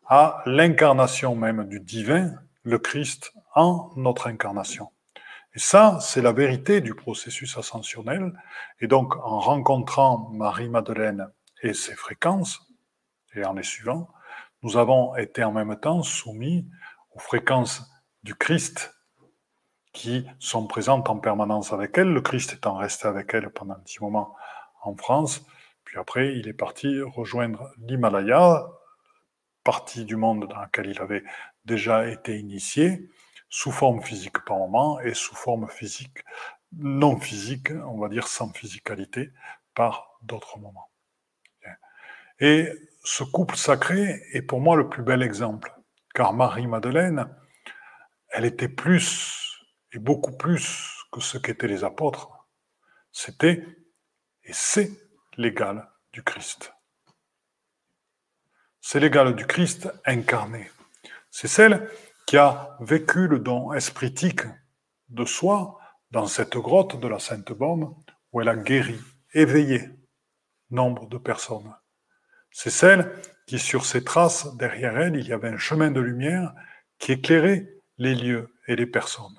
à l'incarnation même du divin, le Christ, en notre incarnation. Et ça, c'est la vérité du processus ascensionnel. Et donc, en rencontrant Marie-Madeleine et ses fréquences, et en les suivant, nous avons été en même temps soumis aux fréquences du Christ qui sont présentes en permanence avec elle, le Christ étant resté avec elle pendant un petit moment en France, puis après il est parti rejoindre l'Himalaya, partie du monde dans laquelle il avait déjà été initié, sous forme physique par moment et sous forme physique non physique, on va dire sans physicalité, par d'autres moments. Et ce couple sacré est pour moi le plus bel exemple, car Marie-Madeleine, elle était plus et beaucoup plus que ce qu'étaient les apôtres. C'était et c'est l'égal du Christ. C'est l'égal du Christ incarné. C'est celle qui a vécu le don espritique de soi dans cette grotte de la Sainte-Baume où elle a guéri, éveillé nombre de personnes. C'est celle qui, sur ses traces, derrière elle, il y avait un chemin de lumière qui éclairait les lieux et les personnes.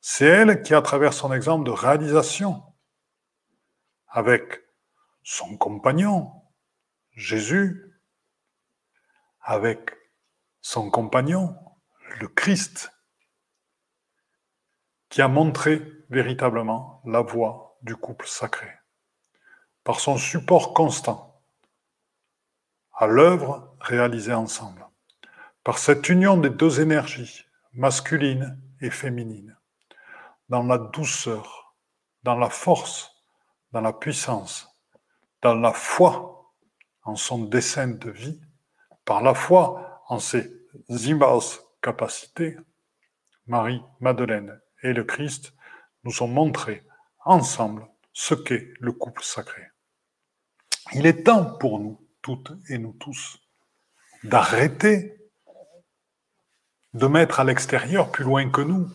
C'est elle qui, à travers son exemple de réalisation, avec son compagnon, Jésus, avec son compagnon, le Christ, qui a montré véritablement la voie du couple sacré, par son support constant à l'œuvre réalisée ensemble. Par cette union des deux énergies, masculine et féminine, dans la douceur, dans la force, dans la puissance, dans la foi en son dessein de vie, par la foi en ses immenses capacités, Marie, Madeleine et le Christ nous ont montré ensemble ce qu'est le couple sacré. Il est temps pour nous toutes et nous tous d'arrêter de mettre à l'extérieur plus loin que nous,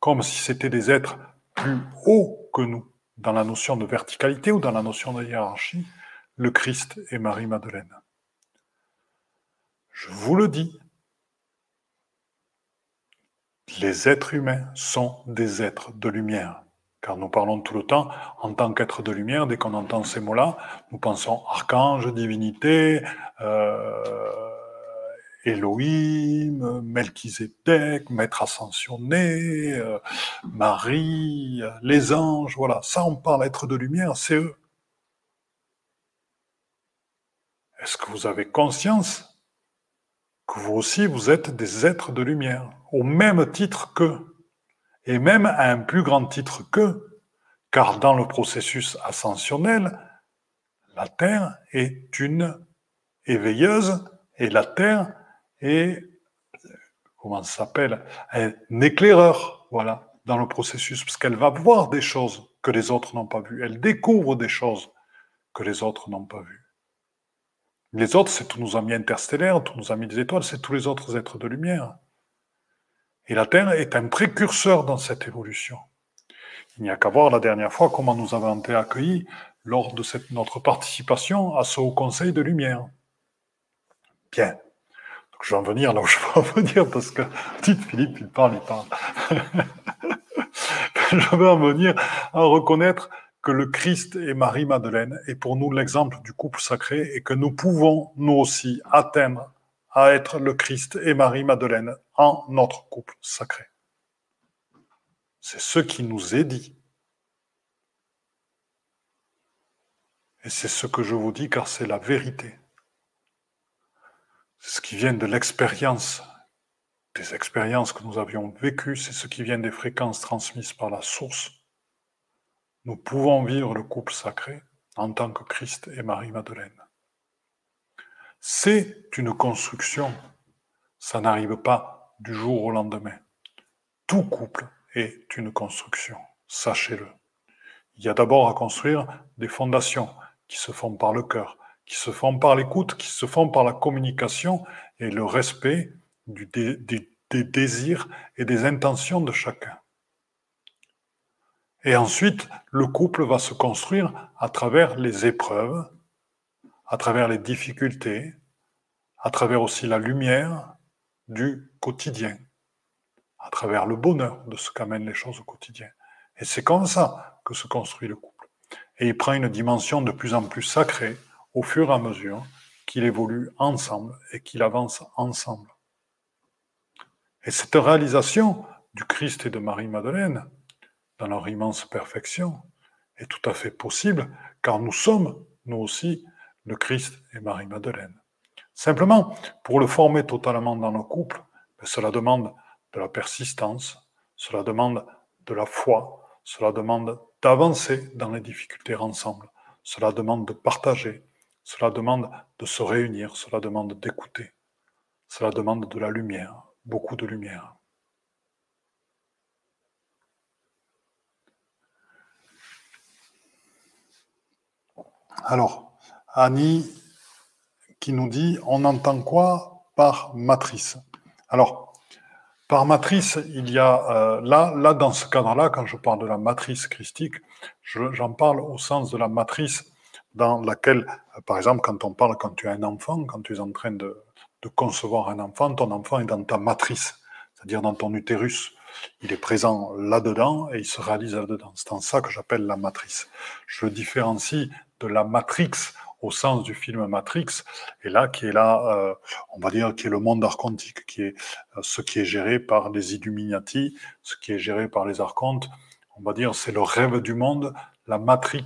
comme si c'était des êtres plus hauts que nous, dans la notion de verticalité ou dans la notion de hiérarchie, le Christ et Marie-Madeleine. Je vous le dis, les êtres humains sont des êtres de lumière. Car nous parlons tout le temps en tant qu'êtres de lumière. Dès qu'on entend ces mots-là, nous pensons archange, divinité, euh, Elohim, Melchizedek, Maître ascensionné, euh, Marie, les anges, voilà. Ça, on parle être de lumière, c'est eux. Est-ce que vous avez conscience que vous aussi, vous êtes des êtres de lumière, au même titre qu'eux, et même à un plus grand titre qu'eux, car dans le processus ascensionnel, la Terre est une éveilleuse et la Terre et comment ça s'appelle un éclaireur, voilà, dans le processus, parce qu'elle va voir des choses que les autres n'ont pas vues. Elle découvre des choses que les autres n'ont pas vues. Les autres, c'est tous nos amis interstellaires, tous nos amis des étoiles, c'est tous les autres êtres de lumière. Et la Terre est un précurseur dans cette évolution. Il n'y a qu'à voir la dernière fois comment nous avons été accueillis lors de notre participation à ce Haut Conseil de Lumière. Bien je vais en venir là où je veux en venir parce que, dites Philippe, il parle, il parle. je veux en venir à reconnaître que le Christ et Marie-Madeleine est pour nous l'exemple du couple sacré et que nous pouvons, nous aussi, atteindre à être le Christ et Marie-Madeleine en notre couple sacré. C'est ce qui nous est dit. Et c'est ce que je vous dis car c'est la vérité ce qui vient de l'expérience, des expériences que nous avions vécues, c'est ce qui vient des fréquences transmises par la source. Nous pouvons vivre le couple sacré en tant que Christ et Marie-Madeleine. C'est une construction, ça n'arrive pas du jour au lendemain. Tout couple est une construction, sachez-le. Il y a d'abord à construire des fondations qui se font par le cœur, qui se font par l'écoute, qui se font par la communication et le respect des désirs et des intentions de chacun. Et ensuite, le couple va se construire à travers les épreuves, à travers les difficultés, à travers aussi la lumière du quotidien, à travers le bonheur de ce qu'amènent les choses au quotidien. Et c'est comme ça que se construit le couple. Et il prend une dimension de plus en plus sacrée, au fur et à mesure qu'il évolue ensemble et qu'il avance ensemble. Et cette réalisation du Christ et de Marie-Madeleine, dans leur immense perfection, est tout à fait possible, car nous sommes, nous aussi, le Christ et Marie-Madeleine. Simplement, pour le former totalement dans nos couples, ben, cela demande de la persistance, cela demande de la foi, cela demande d'avancer dans les difficultés ensemble, cela demande de partager, cela demande de se réunir, cela demande d'écouter, cela demande de la lumière, beaucoup de lumière. Alors, Annie qui nous dit, on entend quoi par matrice? Alors, par matrice, il y a euh, là, là, dans ce cadre-là, quand je parle de la matrice christique, j'en parle au sens de la matrice dans laquelle, euh, par exemple, quand on parle, quand tu as un enfant, quand tu es en train de, concevoir un enfant, ton enfant est dans ta matrice, c'est-à-dire dans ton utérus. Il est présent là-dedans et il se réalise là-dedans. C'est en ça que j'appelle la matrice. Je différencie de la Matrix au sens du film Matrix, et là, qui est là, euh, on va dire, qui est le monde archontique, qui est euh, ce qui est géré par les Illuminati, ce qui est géré par les archontes. On va dire, c'est le rêve du monde, la Matrix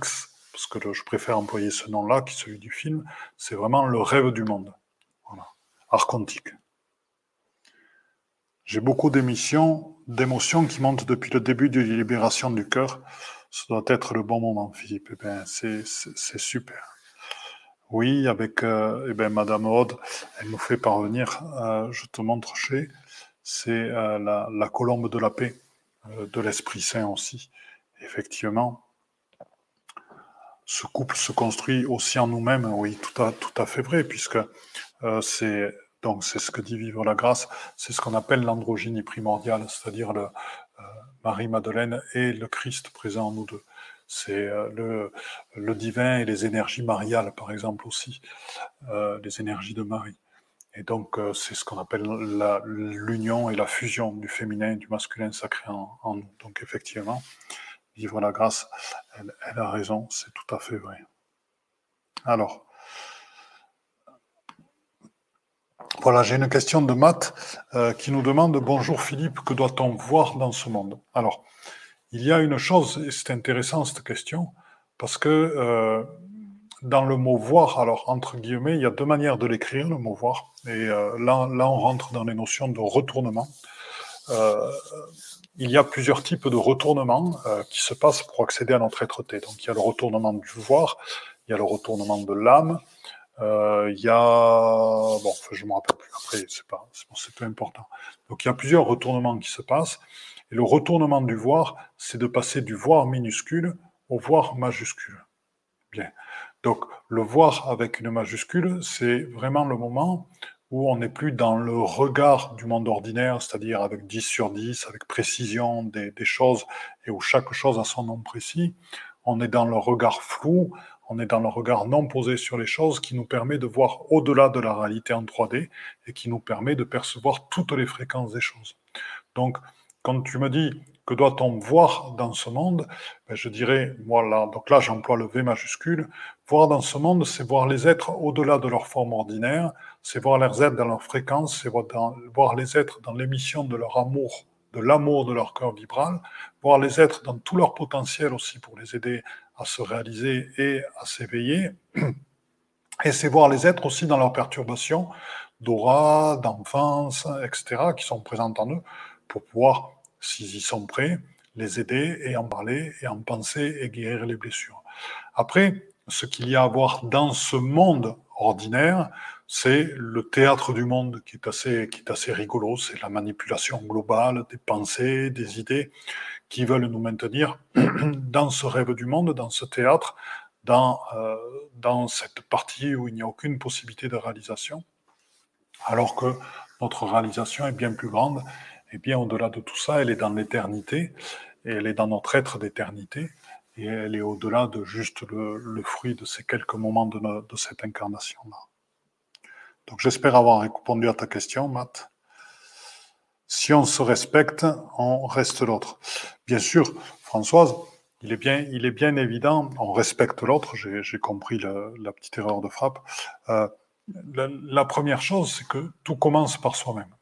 parce que je préfère employer ce nom-là qui celui du film, c'est vraiment le rêve du monde. Voilà. Archontique. J'ai beaucoup d'émissions, d'émotions qui montent depuis le début de la libération du cœur Ce doit être le bon moment, Philippe. Eh bien, c'est super. Oui, avec euh, eh bien, Madame Aude, elle nous fait parvenir, euh, je te montre chez, c'est euh, la, la, colombe de la paix, de l'Esprit Saint aussi. Effectivement, ce couple se construit aussi en nous-mêmes, oui, tout à, tout fait vrai, puisque c'est c'est ce que dit Vivre la grâce, c'est ce qu'on appelle l'androgynie primordiale, c'est-à-dire le Marie-Madeleine et le Christ présent en nous deux. C'est le, le, divin et les énergies mariales, par exemple aussi, euh, les énergies de Marie. Et donc, c'est ce qu'on appelle l'union et la fusion du féminin et du masculin sacré en, en, nous. Donc, effectivement, vivre la grâce, elle, elle a raison, c'est tout à fait vrai. Alors, Voilà, j'ai une question de Matt euh, qui nous demande Bonjour Philippe, que doit-on voir dans ce monde? Alors, il y a une chose, et c'est intéressant cette question, parce que euh, dans le mot voir, alors entre guillemets, il y a deux manières de l'écrire, le mot voir, et euh, là, on rentre dans les notions de retournement. il y a plusieurs types de retournements qui se passent pour accéder à notre être-té. Donc il y a le retournement du voir, il y a le retournement de l'âme, il y a, bon, je me rappelle plus. Après, c'est pas, c'est peu important. Donc, il y a plusieurs retournements qui se passent. Et le retournement du voir, c'est de passer du voir minuscule au voir majuscule. Bien. Donc, le voir avec une majuscule, c'est vraiment le moment où on n'est plus dans le regard du monde ordinaire, c'est-à-dire avec 10 sur 10, avec précision des, choses, et où chaque chose a son nom précis. On est dans le regard flou, on est dans le regard non posé sur les choses qui nous permet de voir au-delà de la réalité en 3D et qui nous permet de percevoir toutes les fréquences des choses. Donc, quand tu me dis que doit-on voir dans ce monde, ben je dirais, moi là, donc là j'emploie le V majuscule, voir dans ce monde, c'est voir les êtres au-delà de leur forme ordinaire, c'est voir les êtres dans leur fréquence, c'est voir, voir les êtres dans l'émission de leur amour de l'amour de leur cœur vibral, voir les êtres dans tout leur potentiel aussi pour les aider à se réaliser et à s'éveiller. Et c'est voir les êtres aussi dans leurs perturbations d'aura, d'enfance, etc., qui sont présentes en eux, pour pouvoir, s'ils y sont prêts, les aider et en parler et en penser et guérir les blessures. Après, ce qu'il y a à voir dans ce monde ordinaire, c'est le théâtre du monde qui est assez, qui est assez rigolo. C'est la manipulation globale des pensées, des idées qui veulent nous maintenir dans ce rêve du monde, dans ce théâtre, dans, euh, dans cette partie où il n'y a aucune possibilité de réalisation, alors que notre réalisation est bien plus grande, et bien au-delà de tout ça, elle est dans l'éternité, elle est dans notre être d'éternité, et elle est au-delà de juste le, fruit de ces quelques moments de cette incarnation-là. Donc j'espère avoir répondu à ta question, Matt. Si on se respecte, on reste l'autre. Bien sûr, Françoise, il est bien, il est bien évident, on respecte l'autre, j'ai compris la, petite erreur de frappe. Euh, la, première chose, c'est que tout commence par soi-même.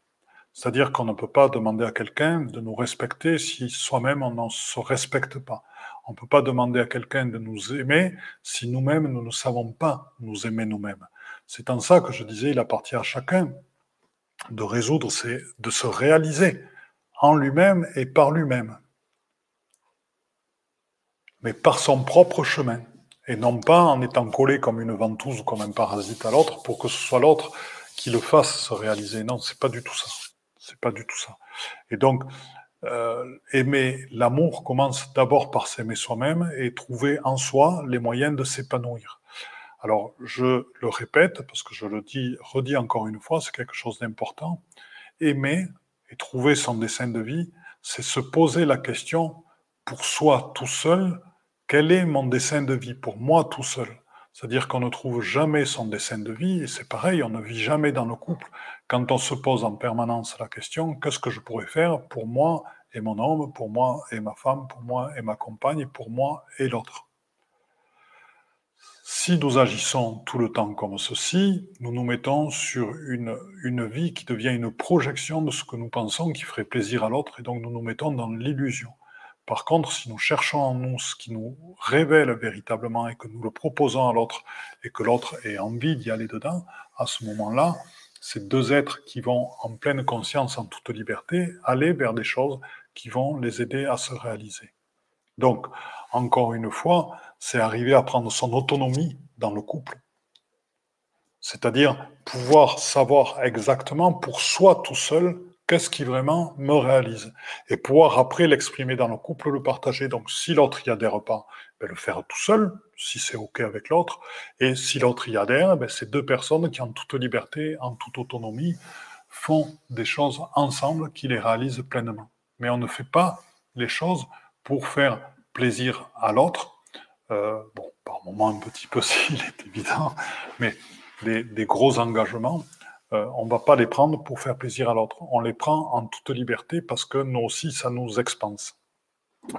C'est-à-dire qu'on ne peut pas demander à quelqu'un de nous respecter si soi-même on ne se respecte pas. On ne peut pas demander à quelqu'un de nous aimer si nous-mêmes nous ne savons pas nous aimer nous-mêmes. C'est en ça que je disais, il appartient à chacun de résoudre, c'est de se réaliser en lui-même et par lui-même, mais par son propre chemin, et non pas en étant collé comme une ventouse ou comme un parasite à l'autre pour que ce soit l'autre qui le fasse se réaliser. Non, c'est pas du tout ça. C'est pas du tout ça. Et donc, euh, aimer l'amour commence d'abord par s'aimer soi-même et trouver en soi les moyens de s'épanouir. Alors, je le répète, parce que je le dis, redis encore une fois, c'est quelque chose d'important. Aimer et trouver son dessin de vie, c'est se poser la question pour soi tout seul, quel est mon dessin de vie pour moi tout seul? C'est-à-dire qu'on ne trouve jamais son dessin de vie, et c'est pareil, on ne vit jamais dans le couple. Quand on se pose en permanence la question, qu'est-ce que je pourrais faire pour moi et mon homme, pour moi et ma femme, pour moi et ma compagne, pour moi et l'autre? Si nous agissons tout le temps comme ceci, nous nous mettons sur une, une vie qui devient une projection de ce que nous pensons qui ferait plaisir à l'autre, et donc nous nous mettons dans l'illusion. Par contre, si nous cherchons en nous ce qui nous révèle véritablement et que nous le proposons à l'autre et que l'autre ait envie d'y aller dedans, à ce moment-là, ces deux êtres qui vont en pleine conscience, en toute liberté, aller vers des choses qui vont les aider à se réaliser. Donc, encore une fois, c'est arriver à prendre son autonomie dans le couple. C'est-à-dire pouvoir savoir exactement pour soi tout seul qu'est-ce qui vraiment me réalise et pouvoir après l'exprimer dans le couple, le partager. Donc si l'autre y adhère pas, ben, le faire tout seul, si c'est OK avec l'autre. Et si l'autre y adhère, ben, c'est deux personnes qui en toute liberté, en toute autonomie, font des choses ensemble qui les réalisent pleinement. Mais on ne fait pas les choses pour faire plaisir à l'autre. Euh, bon, par moment un petit peu s'il est évident, mais des, gros engagements, euh, on ne va pas les prendre pour faire plaisir à l'autre. On les prend en toute liberté parce que nous aussi, ça nous expanse.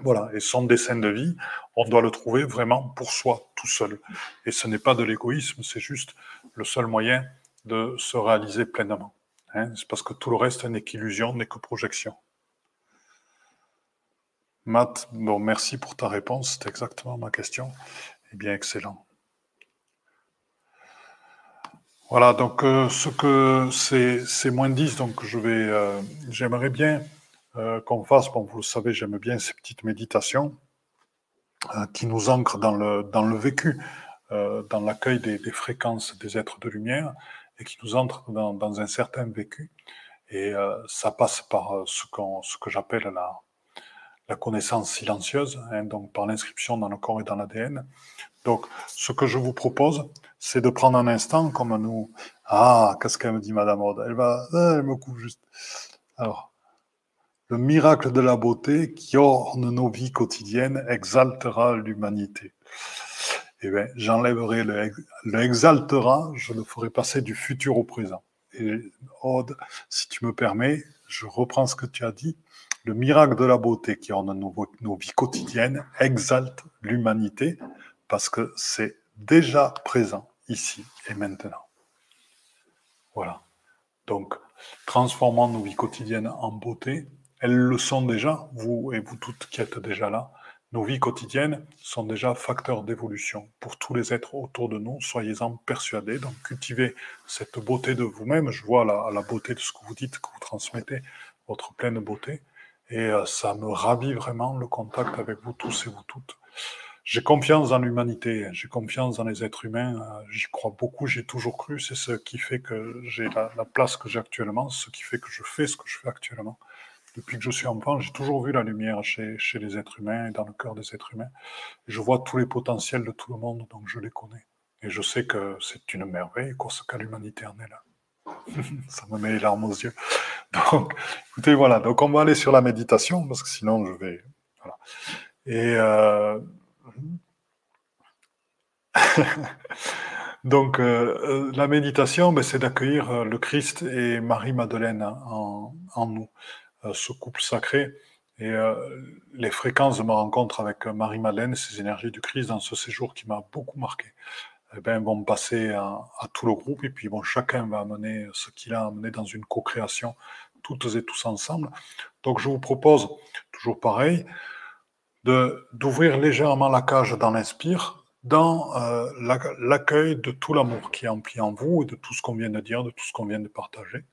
Voilà, et son dessin de vie, on doit le trouver vraiment pour soi, tout seul. Et ce n'est pas de l'égoïsme, c'est juste le seul moyen de se réaliser pleinement. Hein. c'est parce que tout le reste n'est qu'illusion, n'est que projection. Matt, bon, merci pour ta réponse, c'est exactement ma question. Eh bien, excellent. Voilà, donc euh, ce que c'est moins 10, donc je vais, euh, j'aimerais bien euh, qu'on fasse, bon, vous le savez, j'aime bien ces petites méditations qui nous ancrent dans le, dans le vécu, dans l'accueil des, fréquences des êtres de lumière et qui nous entrent dans, dans un certain vécu. Et ça passe par ce, ce que j'appelle la, la connaissance silencieuse, hein, donc par l'inscription dans le corps et dans l'ADN. Donc, ce que je vous propose, c'est de prendre un instant comme nous. Ah, qu'est-ce qu'elle me dit, Madame Aude? Elle va, ah, elle me coupe juste. Alors, le miracle de la beauté qui orne nos vies quotidiennes exaltera l'humanité. Eh bien, j'enlèverai le, le, exaltera, je le ferai passer du futur au présent. Et Aude, si tu me permets, je reprends ce que tu as dit. Le miracle de la beauté qui orne nos, nos vies quotidiennes exalte l'humanité parce que c'est déjà présent ici et maintenant. Voilà. Donc, transformant nos vies quotidiennes en beauté, elles le sont déjà, vous et vous toutes qui êtes déjà là. Nos vies quotidiennes sont déjà facteurs d'évolution pour tous les êtres autour de nous, soyez-en persuadés. Donc cultivez cette beauté de vous-même. Je vois la, la, beauté de ce que vous dites, que vous transmettez, votre pleine beauté. Et euh, ça me ravit vraiment le contact avec vous tous et vous toutes. J'ai confiance dans l'humanité, j'ai confiance dans les êtres humains, euh, j'y crois beaucoup, j'ai toujours cru, c'est ce qui fait que j'ai la, place que j'ai actuellement, ce qui fait que je fais ce que je fais actuellement. Depuis que je suis enfant, j'ai toujours vu la lumière chez, les êtres humains et dans le cœur des êtres humains. Je vois tous les potentiels de tout le monde, donc je les connais. Et je sais que c'est une merveille, quoi, ce cas l'humanité en est là. Ça me met les larmes aux yeux. Donc, écoutez, voilà. Donc, on va aller sur la méditation, parce que sinon, je vais. Et euh, Donc, euh, euh, la méditation, ben, c'est d'accueillir le Christ et Marie-Madeleine en, nous, ce couple sacré. Et les fréquences de ma rencontre avec Marie-Madeleine, ces énergies du Christ dans ce séjour qui m'a beaucoup marqué, eh ben, vont passer à, tout le groupe et puis bon, chacun va amener ce qu'il a amené dans une co-création, toutes et tous ensemble. Donc, je vous propose, toujours pareil, d'ouvrir légèrement la cage dans l'inspire dans euh, l'accueil de tout l'amour qui est empli en vous et de tout ce qu'on vient de dire, de tout ce qu'on vient de partager.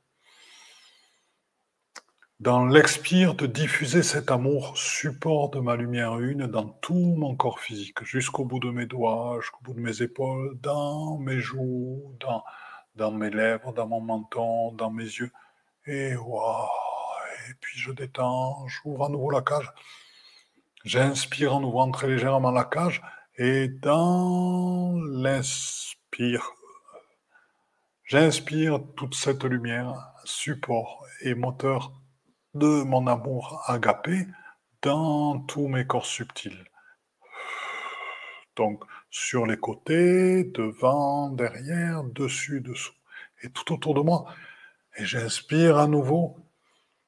Dans l'expire, de diffuser cet amour, support de ma lumière une, dans tout mon corps physique, jusqu'au bout de mes doigts, jusqu'au bout de mes épaules, dans mes joues, dans, dans mes lèvres, dans mon menton, dans mes yeux. Et puis je détends, j'ouvre à nouveau la cage. J'inspire en ouvrant très légèrement la cage et dans l'inspire, j'inspire toute cette lumière, support et moteur de mon amour agapé dans tous mes corps subtils. Donc sur les côtés, devant, derrière, dessus, dessous, et tout autour de moi. Et j'inspire à nouveau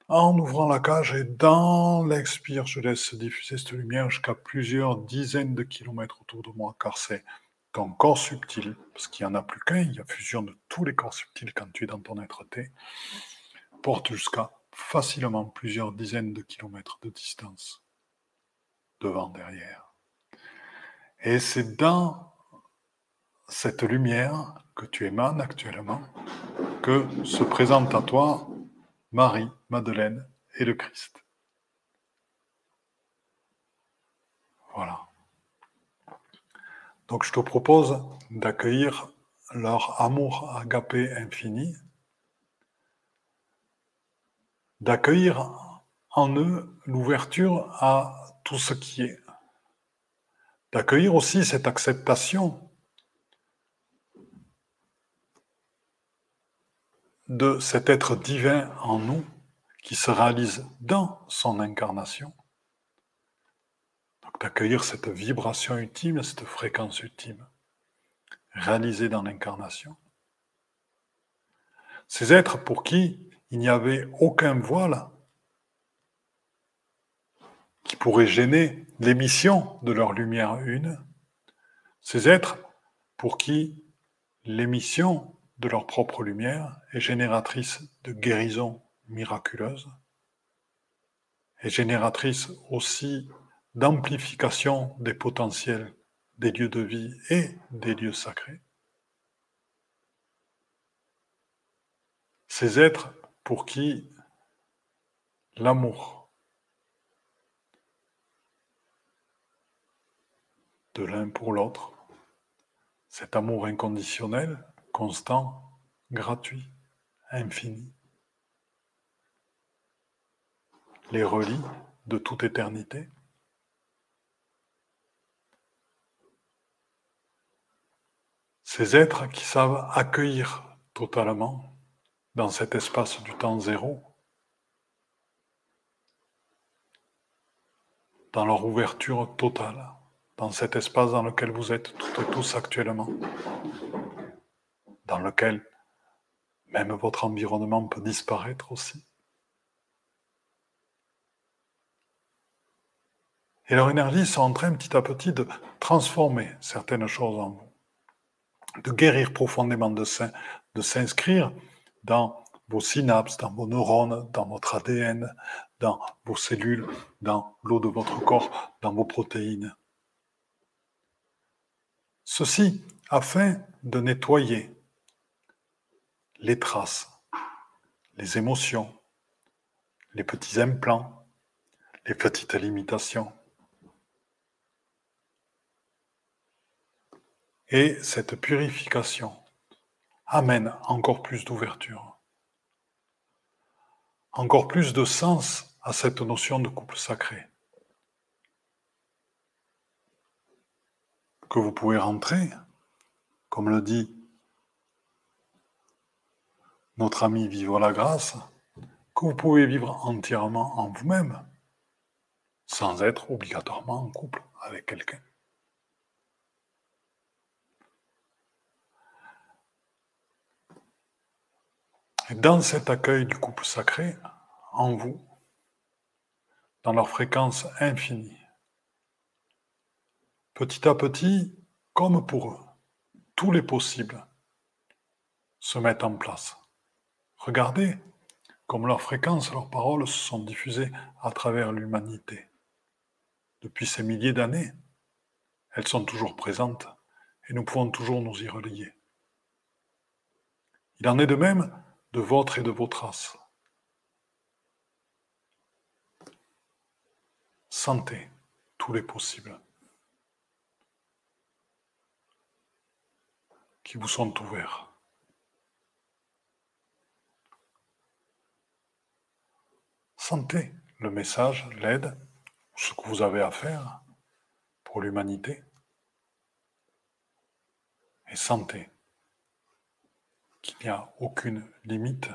en ouvrant la cage et dans l'expire, je laisse diffuser cette lumière jusqu'à plusieurs dizaines de kilomètres autour de moi, car c'est ton corps subtil, parce qu'il n'y en a plus qu'un, il y a fusion de tous les corps subtils quand tu es dans ton être-té, porte jusqu'à facilement plusieurs dizaines de kilomètres de distance, devant, derrière. Et c'est dans cette lumière que tu émanes actuellement que se présente à toi Marie, Madeleine et le Christ. Voilà. Donc je te propose d'accueillir leur amour agapé infini, d'accueillir en eux l'ouverture à tout ce qui est, d'accueillir aussi cette acceptation de cet être divin en nous qui se réalise dans son incarnation. D'accueillir cette vibration ultime, cette fréquence ultime, réalisée dans l'incarnation. Ces êtres pour qui il n'y avait aucun voile qui pourrait gêner l'émission de leur lumière une, ces êtres pour qui l'émission de leur propre lumière est génératrice de guérison miraculeuse et génératrice aussi d'amplification des potentiels des lieux de vie et des lieux sacrés. Ces êtres pour qui l'amour de l'un pour l'autre, cet amour inconditionnel, constant, gratuit, infini, les relie de toute éternité. Ces êtres qui savent accueillir totalement dans cet espace du temps zéro, dans leur ouverture totale, dans cet espace dans lequel vous êtes toutes et tous actuellement, dans lequel même votre environnement peut disparaître aussi. Et leur énergie sont en train petit à petit de transformer certaines choses en vous, de guérir profondément, de s'inscrire dans vos synapses, dans vos neurones, dans votre ADN, dans vos cellules, dans l'eau de votre corps, dans vos protéines. Ceci afin de nettoyer les traces, les émotions, les petits implants, les petites limitations, Et cette purification amène encore plus d'ouverture, encore plus de sens à cette notion de couple sacré. Que vous pouvez rentrer, comme le dit notre ami Vivre la grâce, que vous pouvez vivre entièrement en vous-même, sans être obligatoirement en couple avec quelqu'un. Dans cet accueil du couple sacré, en vous, dans leur fréquence infinie, petit à petit, comme pour eux, tous les possibles se mettent en place. Regardez comme leurs fréquences, leurs paroles se sont diffusées à travers l'humanité. Depuis ces milliers d'années, elles sont toujours présentes et nous pouvons toujours nous y relier. Il en est de même de votre et de vos traces. Sentez tous les possibles qui vous sont ouverts. Sentez le message, l'aide, ce que vous avez à faire pour l'humanité. Et sentez qu'il n'y a aucune limite.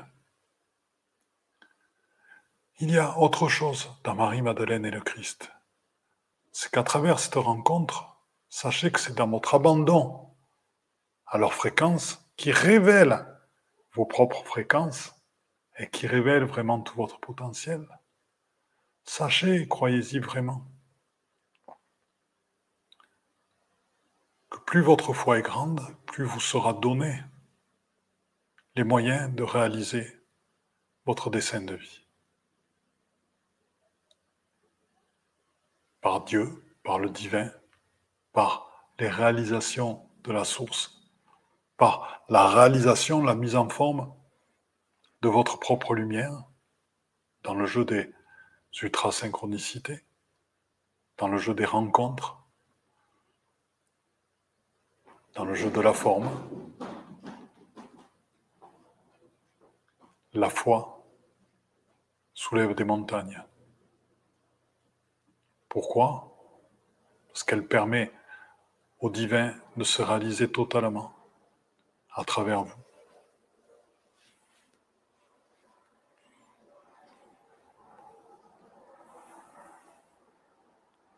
Il y a autre chose dans Marie-Madeleine et le Christ. C'est qu'à travers cette rencontre, sachez que c'est dans votre abandon à leur fréquence qui révèle vos propres fréquences et qui révèle vraiment tout votre potentiel. Sachez croyez-y vraiment que plus votre foi est grande, plus vous sera donné les moyens de réaliser votre dessein de vie. Par Dieu, par le divin, par les réalisations de la source, par la réalisation, la mise en forme de votre propre lumière dans le jeu des ultrasynchronicités. dans le jeu des rencontres, dans le jeu de la forme. La foi soulève des montagnes. Pourquoi? Parce qu'elle permet au divin de se réaliser totalement à travers vous.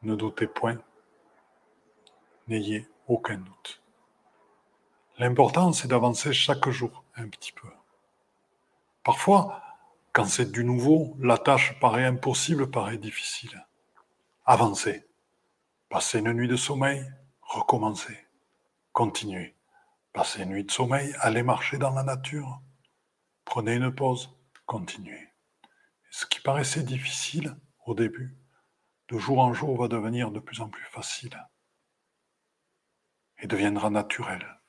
Ne doutez point, n'ayez aucun doute. L'important, c'est d'avancer chaque jour un petit peu. Parfois, quand c'est du nouveau, la tâche paraît impossible, paraît difficile. Avancez. Passez une nuit de sommeil, recommencez. Continuez. Passez une nuit de sommeil, allez marcher dans la nature. Prenez une pause, continuez. Ce qui paraissait difficile au début, de jour en jour va devenir de plus en plus facile et deviendra naturel.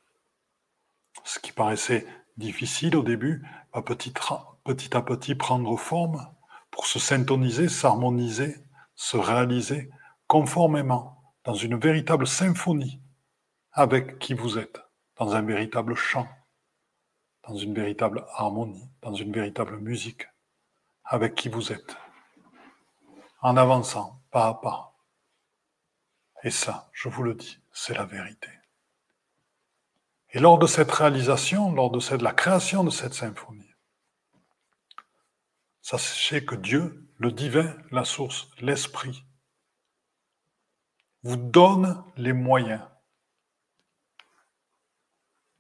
Ce qui paraissait difficile au début va petit, à petit prendre forme pour se syntoniser, s'harmoniser, se réaliser conformément dans une véritable symphonie avec qui vous êtes dans un véritable chant, dans une véritable harmonie, dans une véritable musique, avec qui vous êtes, en avançant pas à pas. Et ça, je vous le dis, c'est la vérité. Et lors de cette réalisation, lors de la création de cette symphonie, sachez que Dieu, le divin, la source, l'esprit, vous donne les moyens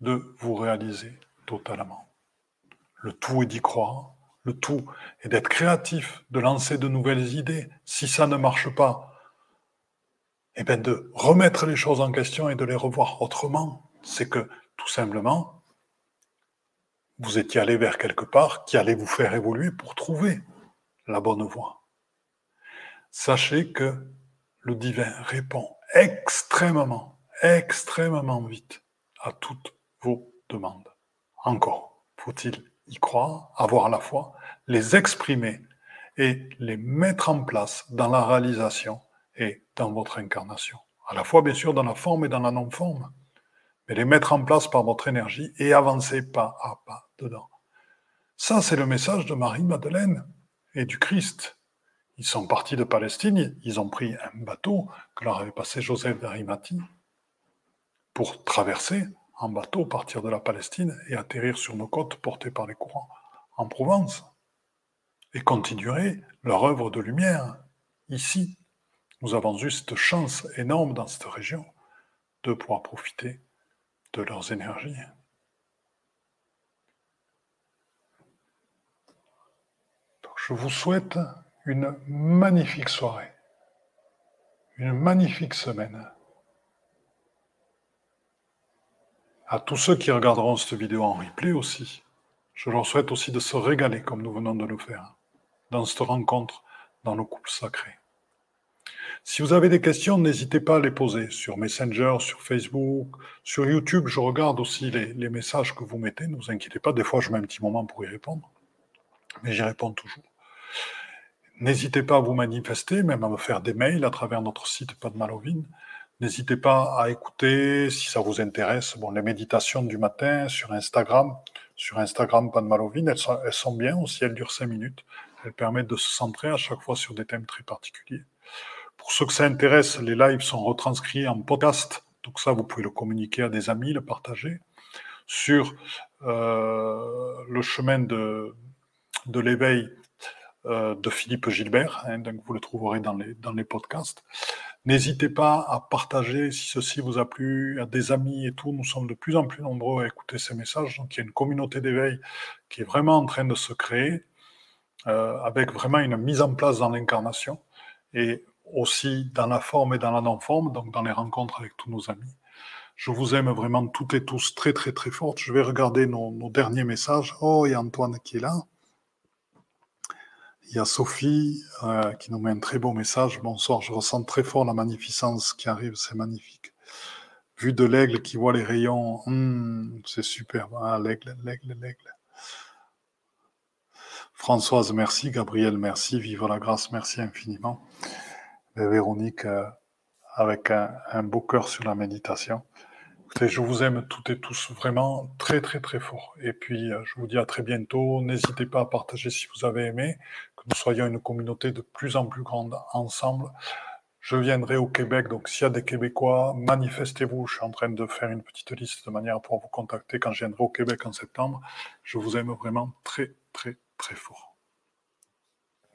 de vous réaliser totalement. Le tout est d'y croire, le tout est d'être créatif, de lancer de nouvelles idées. Si ça ne marche pas, eh bien de remettre les choses en question et de les revoir autrement. C'est que tout simplement, vous étiez allé vers quelque part qui allait vous faire évoluer pour trouver la bonne voie. Sachez que le divin répond extrêmement, extrêmement vite à toutes vos demandes. Encore, faut-il y croire, avoir la foi, les exprimer et les mettre en place dans la réalisation et dans votre incarnation. À la fois, bien sûr, dans la forme et dans la non-forme, mais les mettre en place par votre énergie et avancer pas à pas dedans. Ça, c'est le message de Marie-Madeleine et du Christ. Ils sont partis de Palestine, ils ont pris un bateau que leur avait passé Joseph d'Arimathie pour traverser en bateau, partir de la Palestine et atterrir sur nos côtes portées par les courants en Provence. Et continuer leur œuvre de lumière ici. Nous avons eu cette chance énorme dans cette région de pouvoir profiter de leurs énergies. je vous souhaite une magnifique soirée, une magnifique semaine. À tous ceux qui regarderont cette vidéo en replay aussi, je leur souhaite aussi de se régaler comme nous venons de le faire dans cette rencontre dans le couple sacré. Si vous avez des questions, n'hésitez pas à les poser sur Messenger, sur Facebook, sur YouTube. Je regarde aussi les, messages que vous mettez. Ne vous inquiétez pas, des fois je mets un petit moment pour y répondre, mais j'y réponds toujours. N'hésitez pas à vous manifester, même à me faire des mails à travers notre site Padmalovine. N'hésitez pas à écouter, si ça vous intéresse, bon, les méditations du matin sur Instagram. Sur Instagram, pas de malovine, elles sont, elles sont bien aussi, elles durent 5 minutes. Elles permettent de se centrer à chaque fois sur des thèmes très particuliers. Pour ceux que ça intéresse, les lives sont retranscrits en podcast. Donc ça, vous pouvez le communiquer à des amis, le partager. Sur euh, le chemin de, de l'éveil euh, de Philippe Gilbert, hein, donc vous le trouverez dans les, dans les podcasts. N'hésitez pas à partager si ceci vous a plu à des amis et tout. Nous sommes de plus en plus nombreux à écouter ces messages. Donc il y a une communauté d'éveil qui est vraiment en train de se créer, euh, avec vraiment une mise en place dans l'incarnation et aussi dans la forme et dans la non-forme, donc dans les rencontres avec tous nos amis. Je vous aime vraiment toutes et tous très très très fort. Je vais regarder nos, derniers messages. Oh, il y a Antoine qui est là. Il y a Sophie euh, qui nous met un très beau message. Bonsoir, je ressens très fort la magnificence qui arrive, c'est magnifique. Vue de l'aigle qui voit les rayons, hmm, c'est super. Ah, l'aigle, l'aigle, l'aigle. Françoise, merci. Gabriel, merci. Vive la grâce, merci infiniment. Véronique euh, avec un, beau cœur sur la méditation. Je vous aime toutes et tous vraiment très très très fort. Et puis euh, je vous dis à très bientôt. N'hésitez pas à partager si vous avez aimé, que nous soyons une communauté de plus en plus grande ensemble. Je viendrai au Québec, donc s'il y a des Québécois, manifestez-vous. Je suis en train de faire une petite liste de manière à pouvoir vous contacter quand je viendrai au Québec en septembre. Je vous aime vraiment très très très fort.